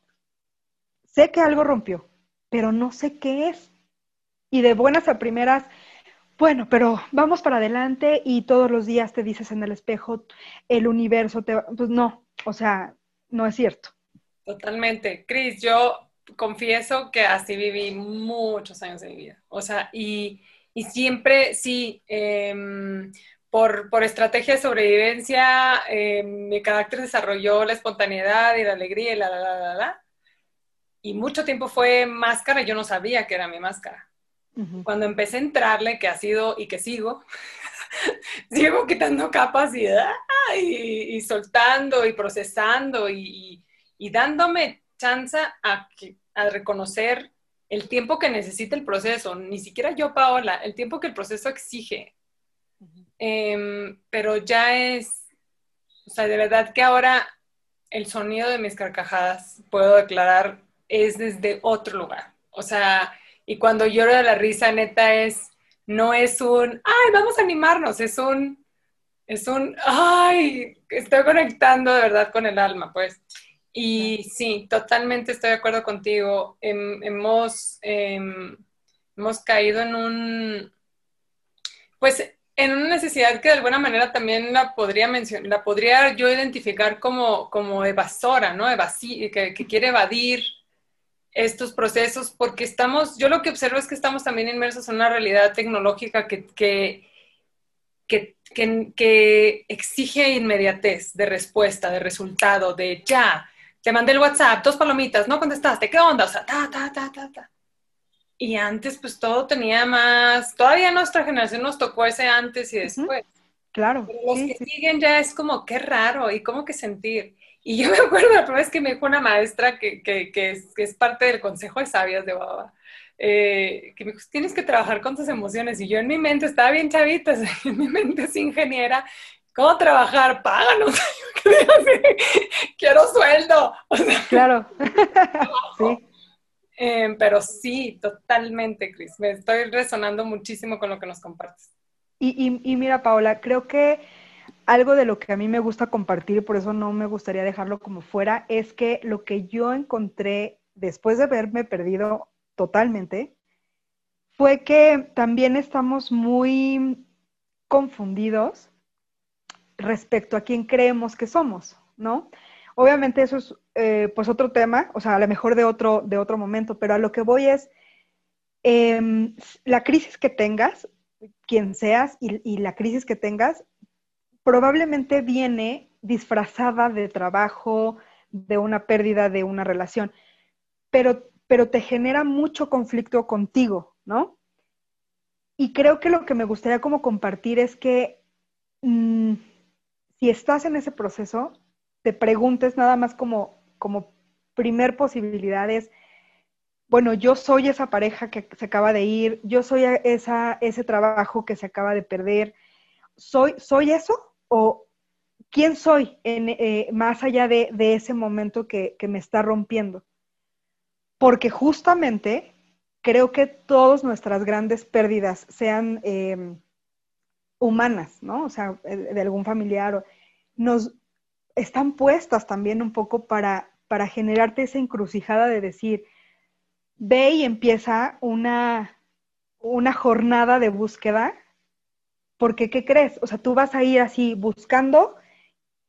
C: Sé que algo rompió, pero no sé qué es. Y de buenas a primeras, bueno, pero vamos para adelante y todos los días te dices en el espejo, el universo te va, pues no, o sea, no es cierto.
B: Totalmente. Cris, yo confieso que así viví muchos años de mi vida. O sea, y, y siempre, sí, eh, por, por, estrategia de sobrevivencia, eh, mi carácter desarrolló la espontaneidad y la alegría y la, la, la, la, la. Y mucho tiempo fue máscara, yo no sabía que era mi máscara. Uh -huh. Cuando empecé a entrarle, que ha sido y que sigo, sigo quitando capas y, y, y soltando y procesando y, y dándome chance a, a reconocer el tiempo que necesita el proceso, ni siquiera yo, Paola, el tiempo que el proceso exige. Uh -huh. eh, pero ya es, o sea, de verdad que ahora el sonido de mis carcajadas, puedo declarar, es desde otro lugar. O sea, y cuando lloro de la risa, neta, es, no es un, ay, vamos a animarnos, es un, es un, ay, estoy conectando de verdad con el alma, pues. Y sí, totalmente estoy de acuerdo contigo. hemos, hemos caído en un, pues en una necesidad que de alguna manera también la podría mencionar, la podría yo identificar como, como evasora, ¿no? Evasi que, que, quiere evadir estos procesos, porque estamos, yo lo que observo es que estamos también inmersos en una realidad tecnológica que, que, que, que exige inmediatez de respuesta, de resultado, de ya, te mandé el WhatsApp, dos palomitas, no contestaste, ¿qué onda? O sea, ta, ta, ta, ta, ta. Y antes, pues todo tenía más, todavía nuestra generación nos tocó ese antes y después. Uh -huh.
C: Claro.
B: Pero los sí, que sí. siguen ya es como, qué raro, y cómo que sentir. Y yo me acuerdo la primera vez que me dijo una maestra que, que, que, es, que es, parte del Consejo de Sabias de Baba, eh, que me dijo, tienes que trabajar con tus emociones. Y yo en mi mente estaba bien chavita, en mi mente es ingeniera, ¿Cómo trabajar? Páganos. Quiero sueldo. O sea,
C: claro. sí.
B: Eh, pero sí, totalmente, Cris. Me estoy resonando muchísimo con lo que nos compartes.
C: Y, y, y, mira, Paola, creo que algo de lo que a mí me gusta compartir, por eso no me gustaría dejarlo como fuera, es que lo que yo encontré después de haberme perdido totalmente, fue que también estamos muy confundidos respecto a quién creemos que somos, ¿no? Obviamente eso es eh, pues otro tema, o sea, a lo mejor de otro, de otro momento, pero a lo que voy es, eh, la crisis que tengas, quien seas, y, y, la crisis que tengas, probablemente viene disfrazada de trabajo, de una pérdida de una relación, pero, pero te genera mucho conflicto contigo, ¿no? Y creo que lo que me gustaría como compartir es que... Mmm, si estás en ese proceso, te preguntes nada más como, como primer posibilidad es, bueno, yo soy esa pareja que se acaba de ir, yo soy esa, ese trabajo que se acaba de perder, ¿soy, soy eso? ¿O quién soy eh, más allá de, ese momento que, me está rompiendo? Porque justamente creo que todas nuestras grandes pérdidas, sean... Eh, humanas, ¿no? O sea, de algún familiar, o, nos están puestas también un poco para, para generarte esa encrucijada de decir, ve y empieza una, una jornada de búsqueda, porque ¿qué crees? O sea, tú vas a ir así buscando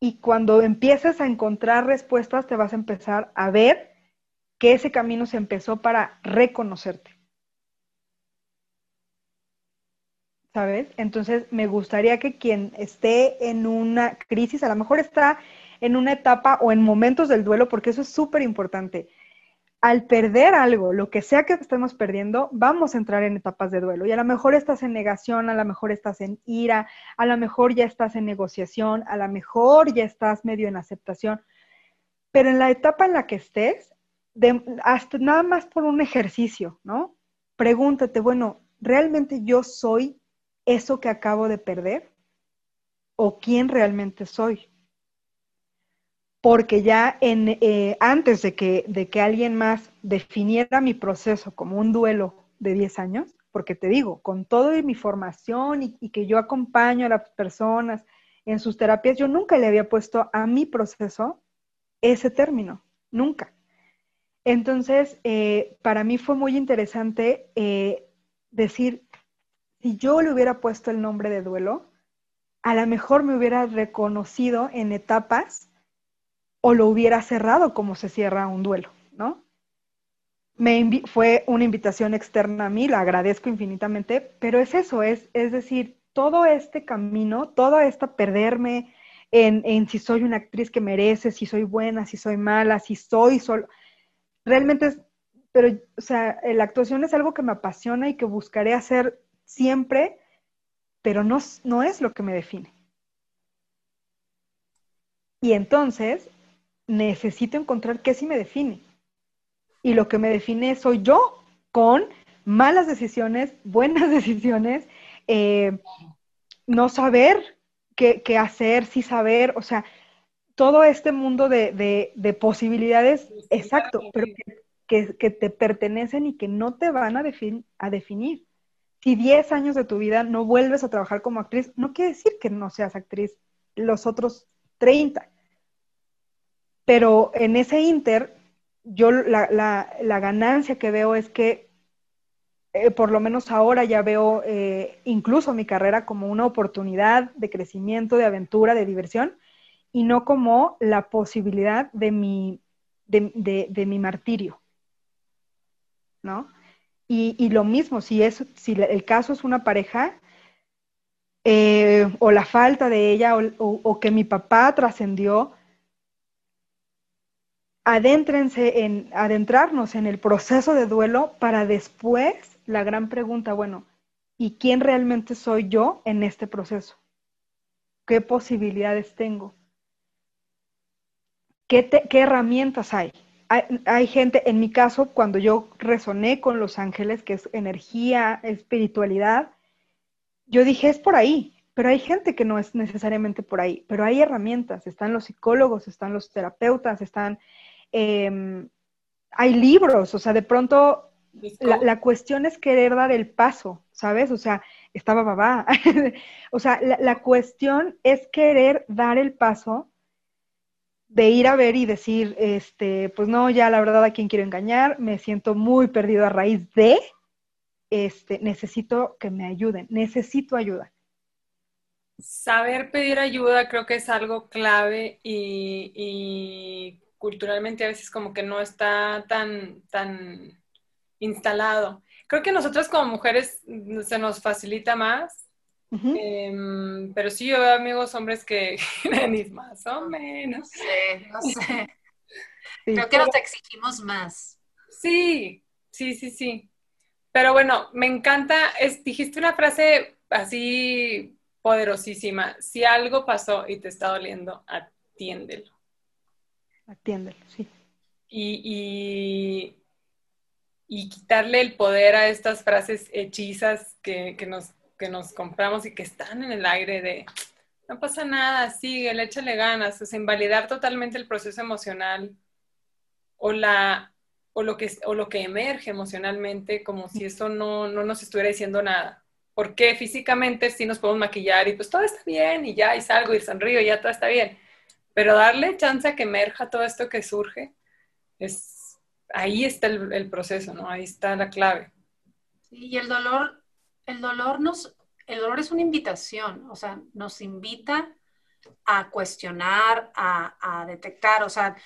C: y cuando empieces a encontrar respuestas te vas a empezar a ver que ese camino se empezó para reconocerte. ¿sabes? Entonces, me gustaría que quien esté en una crisis, a lo mejor está en una etapa o en momentos del duelo, porque eso es súper importante. Al perder algo, lo que sea que estemos perdiendo, vamos a entrar en etapas de duelo. Y a lo mejor estás en negación, a lo mejor estás en ira, a lo mejor ya estás en negociación, a lo mejor ya estás medio en aceptación. Pero en la etapa en la que estés, hasta nada más por un ejercicio, ¿no? Pregúntate, bueno, ¿realmente yo soy eso que acabo de perder? ¿O quién realmente soy? Porque ya eh, antes de que, alguien más definiera mi proceso como un duelo de 10 años, porque te digo, con todo mi formación y, y que yo acompaño a las personas en sus terapias, yo nunca le había puesto a mi proceso ese término, nunca. Entonces, eh, para mí fue muy interesante eh, decir, si yo le hubiera puesto el nombre de duelo, a lo mejor me hubiera reconocido en etapas o lo hubiera cerrado como se cierra un duelo, ¿no? Me fue una invitación externa a mí, la agradezco infinitamente, pero es eso, es, es decir, todo este camino, todo esta perderme en, en si soy una actriz que merece, si soy buena, si soy mala, si soy solo realmente es, pero, o sea, la actuación es algo que me apasiona y que buscaré hacer siempre, pero no, no es lo que me define. Y entonces necesito encontrar qué sí me define. Y lo que me define soy yo, con malas decisiones, buenas decisiones, eh, no saber qué, qué, hacer, sí saber, o sea, todo este mundo de, posibilidades, exacto, pero que, te pertenecen y que no te van a, a definir. Si 10 años de tu vida no vuelves a trabajar como actriz, no quiere decir que no seas actriz los otros 30. Pero en ese inter, yo la, ganancia que veo es que eh, por lo menos ahora ya veo eh, incluso mi carrera como una oportunidad de crecimiento, de aventura, de diversión, y no como la posibilidad de mi, de, mi martirio. ¿No? Y, lo mismo, si, si el caso es una pareja, eh, o la falta de ella, o, que mi papá trascendió, adéntrense en, adentrarnos en el proceso de duelo para después la gran pregunta, bueno, ¿y quién realmente soy yo en este proceso? ¿Qué posibilidades tengo? ¿qué, herramientas hay? hay? gente, en mi caso, cuando yo resoné con los ángeles, que es energía, espiritualidad, yo dije, es por ahí, pero hay gente que no es necesariamente por ahí, pero hay herramientas, están los psicólogos, están los terapeutas, están, em, hay libros, o sea, de pronto la, cuestión es querer dar el paso, ¿sabes? O sea, estaba babá. o sea, la, la, cuestión es querer dar el paso de ir a ver y decir, este, pues no, ya la verdad a quién quiero engañar, me siento muy perdido a raíz de, este, necesito que me ayuden, necesito ayuda.
B: Saber pedir ayuda creo que es algo clave y, culturalmente a veces como que no está tan, tan instalado. Creo que nosotros como mujeres se nos facilita más Em, pero sí, yo veo amigos hombres que ni más o menos.
D: No sé, no sé. Creo que nos exigimos más.
B: Sí, sí, sí, sí. Pero bueno, me encanta, dijiste una frase así poderosísima. Si algo pasó y te está doliendo, atiéndelo.
C: Atiéndelo, sí.
B: Y, y, quitarle el poder a estas frases hechizas que, que nos que nos compramos y que están en el aire de no pasa nada, sigue, échale ganas, es invalidar totalmente el proceso emocional o la o lo que o lo que emerge emocionalmente como si eso no, no nos estuviera diciendo nada. Porque físicamente sí nos podemos maquillar y pues todo está bien y ya, y salgo y sonrío y ya todo está bien. Pero darle chance a que emerja todo esto que surge, es, ahí está el, el proceso, ¿no? Ahí está la clave.
D: y el dolor el dolor nos, el dolor es una invitación, o sea, nos invita a cuestionar, a, detectar, o sea,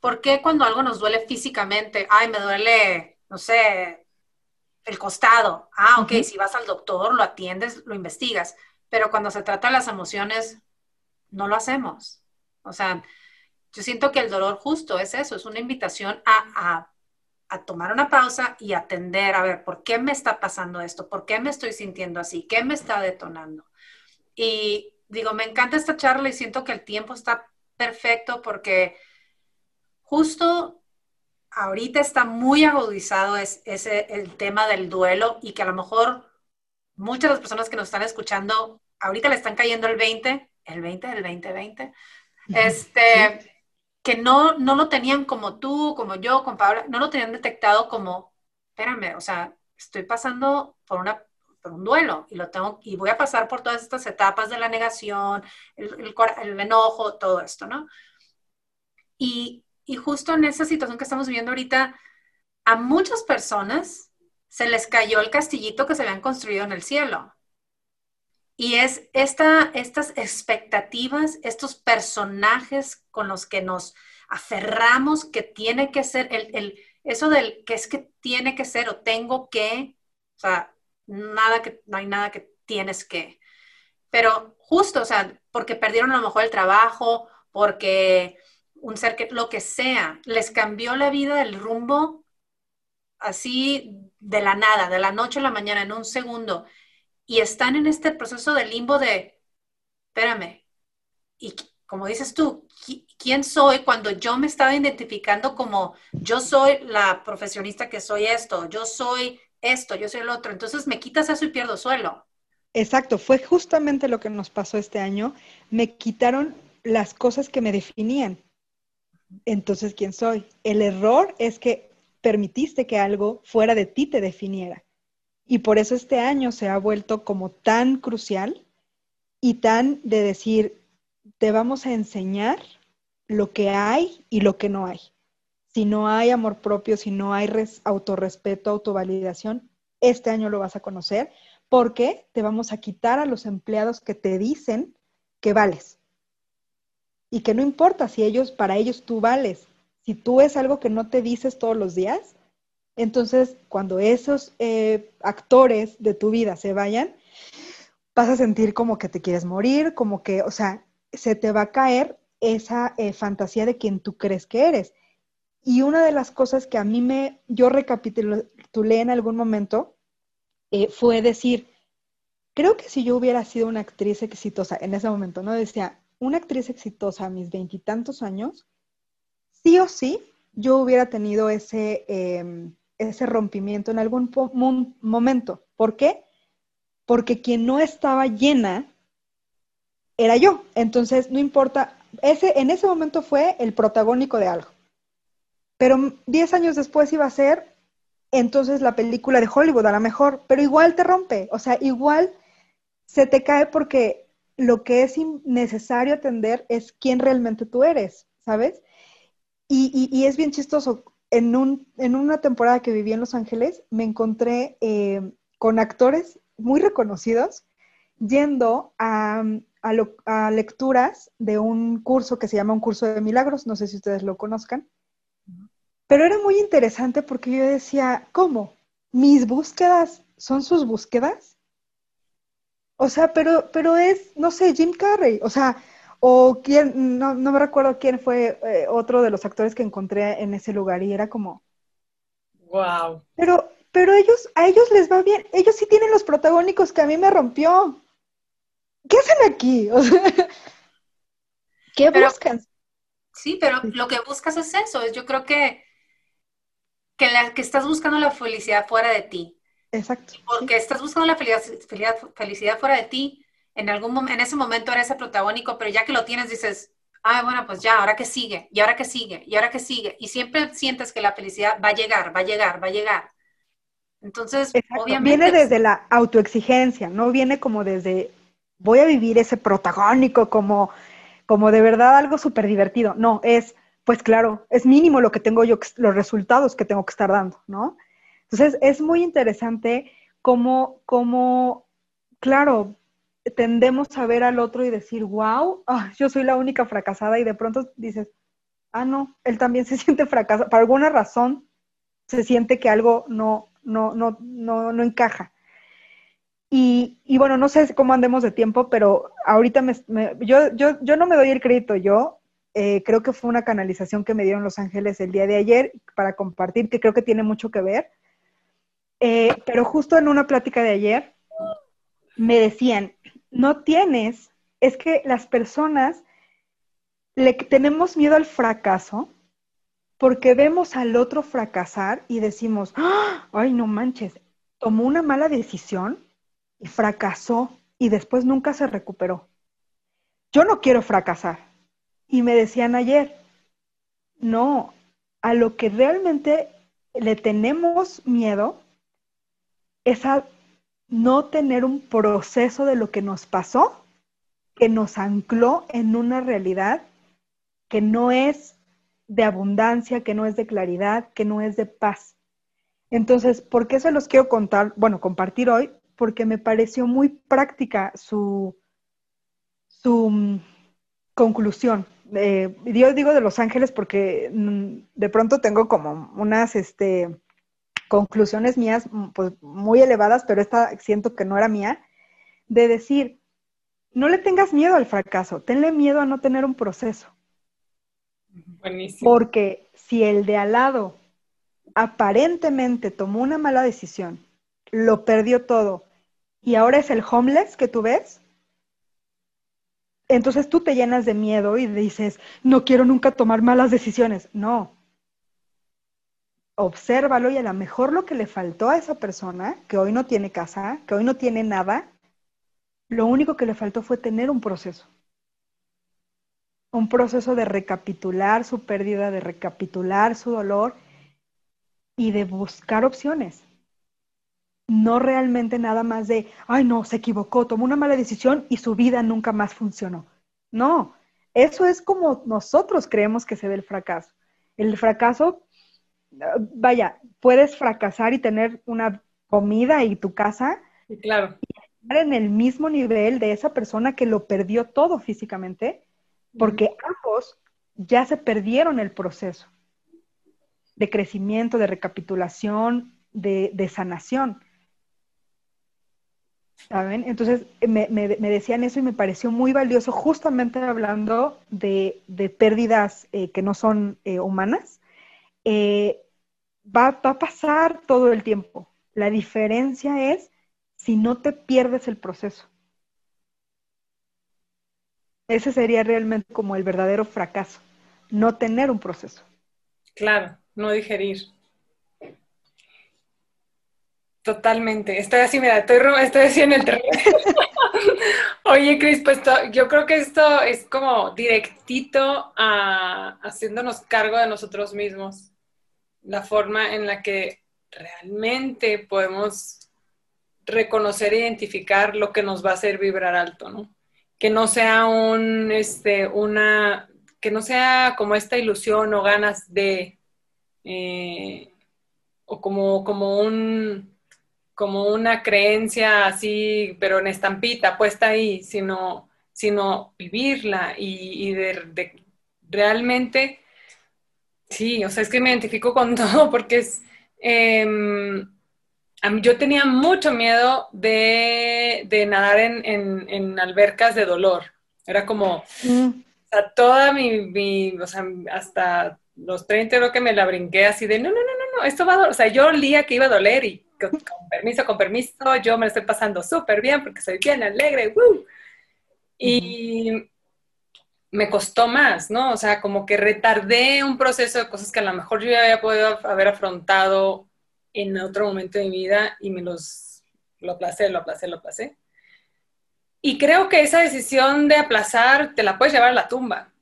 D: ¿por qué cuando algo nos duele físicamente, ay, me duele, no sé, el costado? Ah, ok, si vas al doctor, lo atiendes, lo investigas, pero cuando se trata de las emociones, no lo hacemos. O sea, yo siento que el dolor justo es eso, es una invitación a, a tomar una pausa y atender, a ver, ¿por qué me está pasando esto? ¿Por qué me estoy sintiendo así? ¿Qué me está detonando? Y digo, me encanta esta charla y siento que el tiempo está perfecto porque justo ahorita está muy agudizado es, ese, el tema del duelo y que a lo mejor muchas de las personas que nos están escuchando ahorita le están cayendo el 20, el 20 del 2020, este, que no, no lo tenían como tú, como yo, con Paula, no lo tenían detectado como, espérame, o sea, estoy pasando por, una, por un duelo y lo tengo, y voy a pasar por todas estas etapas de la negación, el, el, enojo, todo esto, ¿no? Y, y justo en esa situación que estamos viviendo ahorita, a muchas personas se les cayó el castillito que se habían construido en el cielo. Y es esta, estas expectativas, estos personajes con los que nos aferramos que tiene que ser, el, eso del que es que tiene que ser o tengo que, o sea, nada que, no hay nada que tienes que. Pero justo, o sea, porque perdieron a lo mejor el trabajo, porque un ser que, lo que sea, les cambió la vida, el rumbo, así de la nada, de la noche a la mañana, en un segundo y están en este proceso de limbo de, espérame, y como dices tú, ¿quién soy cuando yo me estaba identificando como yo soy la profesionista que soy esto, yo soy esto, yo soy el otro? Entonces me quitas eso y pierdo suelo.
C: Exacto, fue justamente lo que nos pasó este año. Me quitaron las cosas que me definían. Entonces, ¿quién soy? El error es que permitiste que algo fuera de ti te definiera. Y por eso este año se ha vuelto como tan crucial y tan de decir, te vamos a enseñar lo que hay y lo que no hay. Si no hay amor propio, si no hay autorrespeto, autovalidación, este año lo vas a conocer porque te vamos a quitar a los empleados que te dicen que vales. Y que no importa si ellos, para ellos tú vales. Si tú es algo que no te dices todos los días, entonces, cuando esos eh, actores de tu vida se vayan, vas a sentir como que te quieres morir, como que, o sea, se te va a caer esa eh, fantasía de quien tú crees que eres. Y una de las cosas que a mí me, yo recapitulé en algún momento, eh, fue decir, creo que si yo hubiera sido una actriz exitosa en ese momento, ¿no? Decía, una actriz exitosa a mis veintitantos años, sí o sí, yo hubiera tenido ese, em, ese rompimiento en algún momento. ¿Por qué? Porque quien no estaba llena era yo. Entonces, no importa, ese, en ese momento fue el protagónico de algo. Pero 10 años después iba a ser entonces la película de Hollywood, a lo mejor, pero igual te rompe, o sea, igual se te cae porque lo que es necesario atender es quién realmente tú eres, ¿sabes? y es bien chistoso, en, un, en una temporada que viví en Los Ángeles, me encontré eh, con actores muy reconocidos yendo a, a, lecturas de un curso que se llama un curso de milagros, no sé si ustedes lo conozcan, pero era muy interesante porque yo decía, ¿cómo? ¿Mis búsquedas son sus búsquedas? O sea, pero, pero es, no sé, Jim Carrey, o sea, o quién, no, no me recuerdo quién fue eh, otro de los actores que encontré en ese lugar y era como...
B: Wow.
C: Pero, pero ellos, a ellos les va bien. Ellos sí tienen los protagónicos que a mí me rompió. ¿Qué hacen aquí? ¿Qué buscan?
D: Sí, pero lo que buscas es eso. Yo creo que, que, la, que estás buscando la felicidad fuera de ti.
C: Exacto.
D: Porque estás buscando la felicidad, felicidad fuera de ti en algún en ese momento era ese protagónico, pero ya que lo tienes dices, ah, bueno, pues ya, ahora que sigue, y ahora que sigue, y ahora que sigue, y siempre sientes que la felicidad va a llegar, va a llegar, va a llegar. Entonces, obviamente...
C: Viene desde la autoexigencia, no viene como desde, voy a vivir ese protagónico como, como de verdad algo súper divertido. No, es, pues claro, es mínimo lo que tengo yo, los resultados que tengo que estar dando, ¿no? Entonces, es muy interesante cómo, cómo claro, tendemos a ver al otro y decir, wow, ah, yo soy la única fracasada y de pronto dices, ah, no, él también se siente fracasado, por alguna razón se siente que algo no, no, no, no, no encaja. Y, y, bueno, no sé cómo andemos de tiempo, pero ahorita me, yo, yo, yo no me doy el crédito yo, Eh, creo que fue una canalización que me dieron Los Ángeles el día de ayer para compartir, que creo que tiene mucho que ver. Eh, pero justo en una plática de ayer me decían, no tienes, es que las personas le tenemos miedo al fracaso porque vemos al otro fracasar y decimos, ¡Ah! ay, no manches, tomó una mala decisión y fracasó y después nunca se recuperó. Yo no quiero fracasar. Y me decían ayer, no, a lo que realmente le tenemos miedo es a no tener un proceso de lo que nos pasó que nos ancló en una realidad que no es de abundancia, que no es de claridad, que no es de paz. Entonces, ¿por qué se los quiero contar? Bueno, compartir hoy, porque me pareció muy práctica su, su mm, conclusión. Eh, yo digo de Los Ángeles porque mm, de pronto tengo como unas este, conclusiones mías mm, pues, muy elevadas, pero esta siento que no era mía, de decir, no le tengas miedo al fracaso, tenle miedo a no tener un proceso. Porque si el de al lado aparentemente tomó una mala decisión, lo perdió todo y ahora es el homeless que tú ves, entonces tú te llenas de miedo y dices, no quiero nunca tomar malas decisiones. No. Obsérvalo y a lo mejor lo que le faltó a esa persona, que hoy no tiene casa, que hoy no tiene nada, lo único que le faltó fue tener un proceso un proceso de recapitular su pérdida, de recapitular su dolor y de buscar opciones. No realmente nada más de, ay no, se equivocó, tomó una mala decisión y su vida nunca más funcionó. No, eso es como nosotros creemos que se ve el fracaso. El fracaso, vaya, puedes fracasar y tener una comida y tu casa.
B: Claro.
C: Y estar en el mismo nivel de esa persona que lo perdió todo físicamente porque ambos ya se perdieron el proceso de crecimiento, de recapitulación, de, sanación. ¿Saben? Entonces me, decían eso y me pareció muy valioso, justamente hablando de, pérdidas eh, que no son eh, humanas. Eh, va, va a pasar todo el tiempo. La diferencia es si no te pierdes el proceso. Ese sería realmente como el verdadero fracaso, no tener un proceso.
B: Claro, no digerir. Totalmente. Estoy así, mira, estoy, estoy así en el terreno. Oye, Cris, pues yo creo que esto es como directito a haciéndonos cargo de nosotros mismos. La forma en la que realmente podemos reconocer e identificar lo que nos va a hacer vibrar alto, ¿no? que no sea un, este, una, que no sea como esta ilusión o ganas de, eh, o como, como un, como una creencia así, pero en estampita puesta ahí, sino, sino vivirla y, de, realmente, sí, o sea, es que me identifico con todo porque es, em, yo tenía mucho miedo de, nadar en, albercas de dolor. Era como, mm. sea, toda mi, o sea, hasta los 30 creo que me la brinqué así de, no, no, no, no, no, esto va a doler. O sea, yo olía que iba a doler y con, permiso, con permiso, yo me lo estoy pasando súper bien porque soy bien alegre, Y me costó más, ¿no? O sea, como que retardé un proceso de cosas que a lo mejor yo ya había podido haber afrontado en otro momento de mi vida y me los lo aplacé, lo aplacé, lo aplacé. Y creo que esa decisión de aplazar te la puedes llevar a la tumba.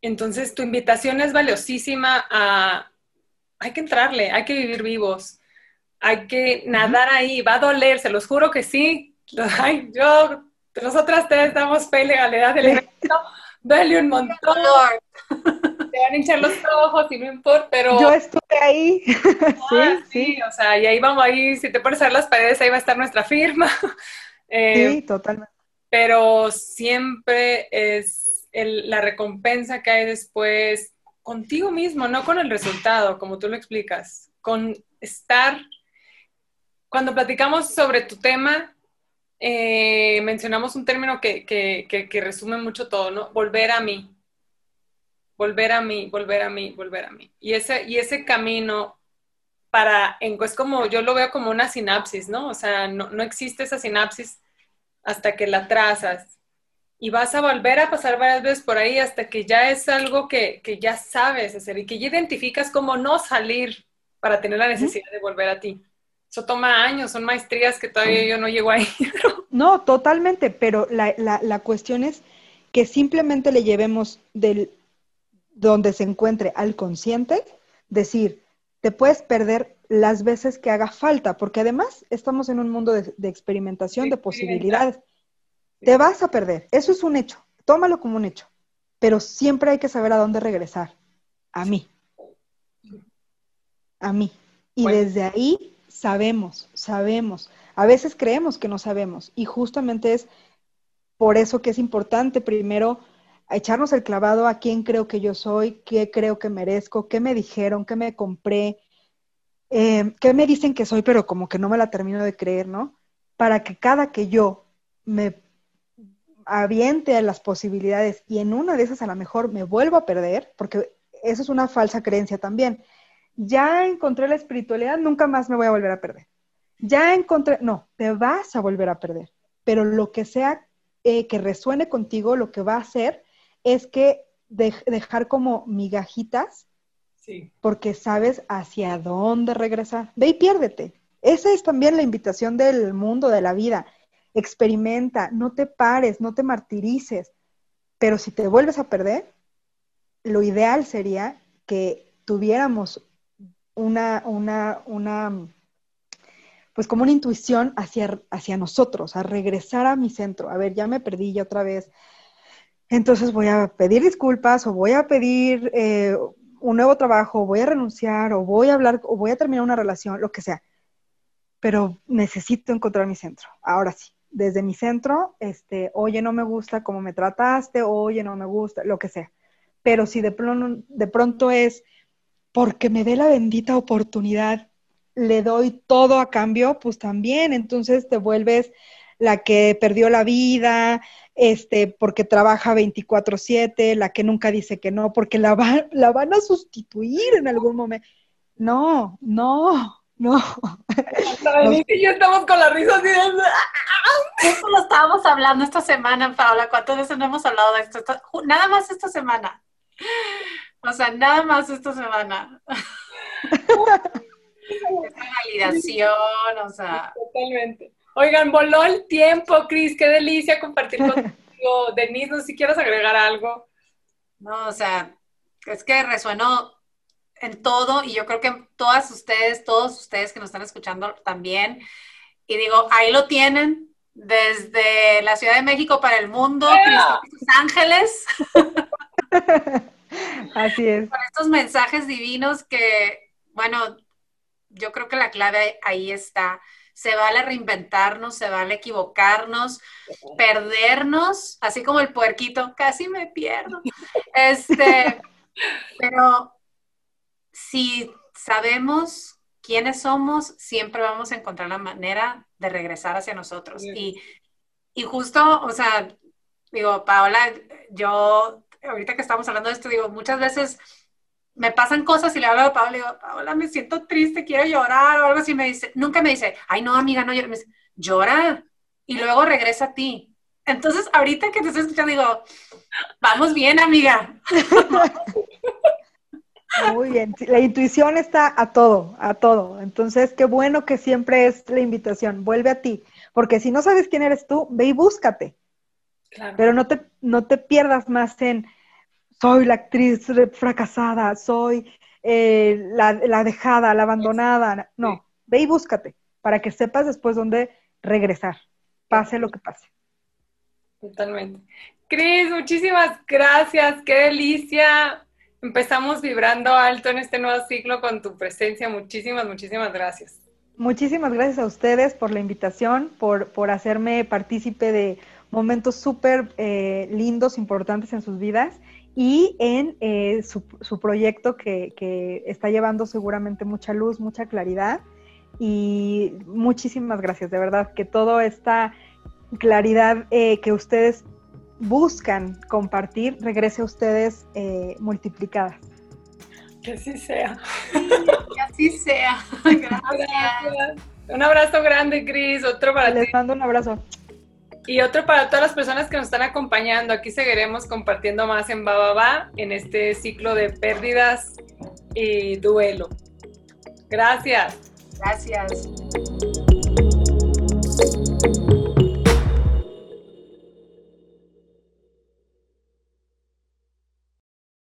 B: Entonces tu invitación es valiosísima a, hay que entrarle, hay que vivir vivos, hay que nadar ahí, va a doler, se los juro que sí. Ay, yo, nosotras te damos fe y legalidad del evento, duele un montón te van a hinchar los ojos y no importa, pero...
C: Yo estuve ahí.
B: Ah, sí, sí, o sea, y ahí vamos, ahí, si te pones a ver las paredes, ahí va a estar nuestra firma.
C: Eh, sí, totalmente.
B: Pero siempre es la recompensa que hay después contigo mismo, no con el resultado, como tú lo explicas, con estar... Cuando platicamos sobre tu tema, eh, mencionamos un término que, que, que resume mucho todo, ¿no? Volver a mí volver a mí, volver a mí, volver a mí. Y ese, y ese camino para, es como, yo lo veo como una sinapsis, ¿no? O sea, no, no existe esa sinapsis hasta que la trazas. Y vas a volver a pasar varias veces por ahí hasta que ya es algo que, que ya sabes hacer y que ya identificas cómo no salir para tener la necesidad de volver a ti. Eso toma años, son maestrías que todavía yo no llego ahí.
C: no, totalmente, pero la, la, la cuestión es que simplemente le llevemos del donde se encuentre al consciente, decir, te puedes perder las veces que haga falta, porque además estamos en un mundo de, experimentación, de posibilidades. Te vas a perder, eso es un hecho, tómalo como un hecho, pero siempre hay que saber a dónde regresar, a mí, a mí. Y desde ahí sabemos, sabemos. A veces creemos que no sabemos y justamente es por eso que es importante primero echarnos el clavado a quién creo que yo soy, qué creo que merezco, qué me dijeron, qué me compré, eh, qué me dicen que soy, pero como que no me la termino de creer, ¿no? Para que cada que yo me aviente a las posibilidades y en una de esas a lo mejor me vuelvo a perder, porque eso es una falsa creencia también. Ya encontré la espiritualidad, nunca más me voy a volver a perder. Ya encontré, no, te vas a volver a perder, pero lo que sea eh, que resuene contigo, lo que va a hacer es que dejar como migajitas, porque sabes hacia dónde regresar. Ve y piérdete. Esa es también la invitación del mundo, de la vida. Experimenta, no te pares, no te martirices. Pero si te vuelves a perder, lo ideal sería que tuviéramos una, una, una, pues como una intuición hacia, hacia nosotros, a regresar a mi centro. A ver, ya me perdí ya otra vez entonces voy a pedir disculpas o voy a pedir eh, un nuevo trabajo, voy a renunciar o voy a hablar o voy a terminar una relación, lo que sea. Pero necesito encontrar mi centro. Ahora sí, desde mi centro, este, oye, no me gusta cómo me trataste, oye, no me gusta, lo que sea. Pero si de pronto, de pronto es porque me dé la bendita oportunidad, le doy todo a cambio, pues también, entonces te vuelves la que perdió la vida, este, porque trabaja 24/7, la que nunca dice que no, porque la, la van a sustituir en algún momento. No, no, no.
B: y yo estamos con la risa así de...
D: Eso lo estábamos hablando esta semana, Paola. ¿Cuántas veces no hemos hablado de esto? Nada más esta semana. O sea, nada más esta semana. Esa validación, o sea.
B: Totalmente. Oigan, voló el tiempo, Cris, qué delicia compartir contigo. Denise, no sé si quieres agregar algo.
D: No, o sea, es que resuenó en todo y yo creo que todas ustedes, todos ustedes que nos están escuchando también. Y digo, ahí lo tienen, desde la Ciudad de México para el mundo, Los Ángeles.
C: Así es.
D: Con estos mensajes divinos que, bueno, yo creo que la clave ahí está se vale reinventarnos, se vale equivocarnos, perdernos, así como el puerquito, casi me pierdo. Este, pero si sabemos quiénes somos, siempre vamos a encontrar la manera de regresar hacia nosotros. Y, y justo, o sea, digo, Paola, yo, ahorita que estamos hablando de esto, digo, muchas veces me pasan cosas y le hablo a Paola, le digo, Paola, me siento triste, quiero llorar o algo así. Me dice, nunca me dice, ay, no, amiga, no. Me dice, llora y luego regresa a ti. Entonces, ahorita que te estoy escuchando, digo, vamos bien, amiga.
C: Muy bien, la intuición está a todo, a todo. Entonces, qué bueno que siempre es la invitación, vuelve a ti, porque si no sabes quién eres tú, ve y búscate. Pero no te, no te pierdas más en, soy la actriz fracasada, soy eh, la, dejada, la abandonada. No, ve y búscate para que sepas después dónde regresar, pase lo que pase.
B: Totalmente. Cris, muchísimas gracias, qué delicia. Empezamos vibrando alto en este nuevo ciclo con tu presencia. Muchísimas, muchísimas gracias.
C: Muchísimas gracias a ustedes por la invitación, por, por hacerme partícipe de momentos súper eh, lindos, importantes en sus vidas y en eh, su, proyecto que, está llevando seguramente mucha luz, mucha claridad. Y muchísimas gracias, de verdad, que toda esta claridad eh, que ustedes buscan compartir regrese a ustedes eh, multiplicadas.
B: Que así sea.
D: Que así sea. Gracias.
B: Un abrazo grande, Cris. Otro para
C: Les mando un abrazo.
B: Y otro para todas las personas que nos están acompañando. Aquí seguiremos compartiendo más en Bababa en este ciclo de pérdidas y duelo. Gracias.
D: Gracias.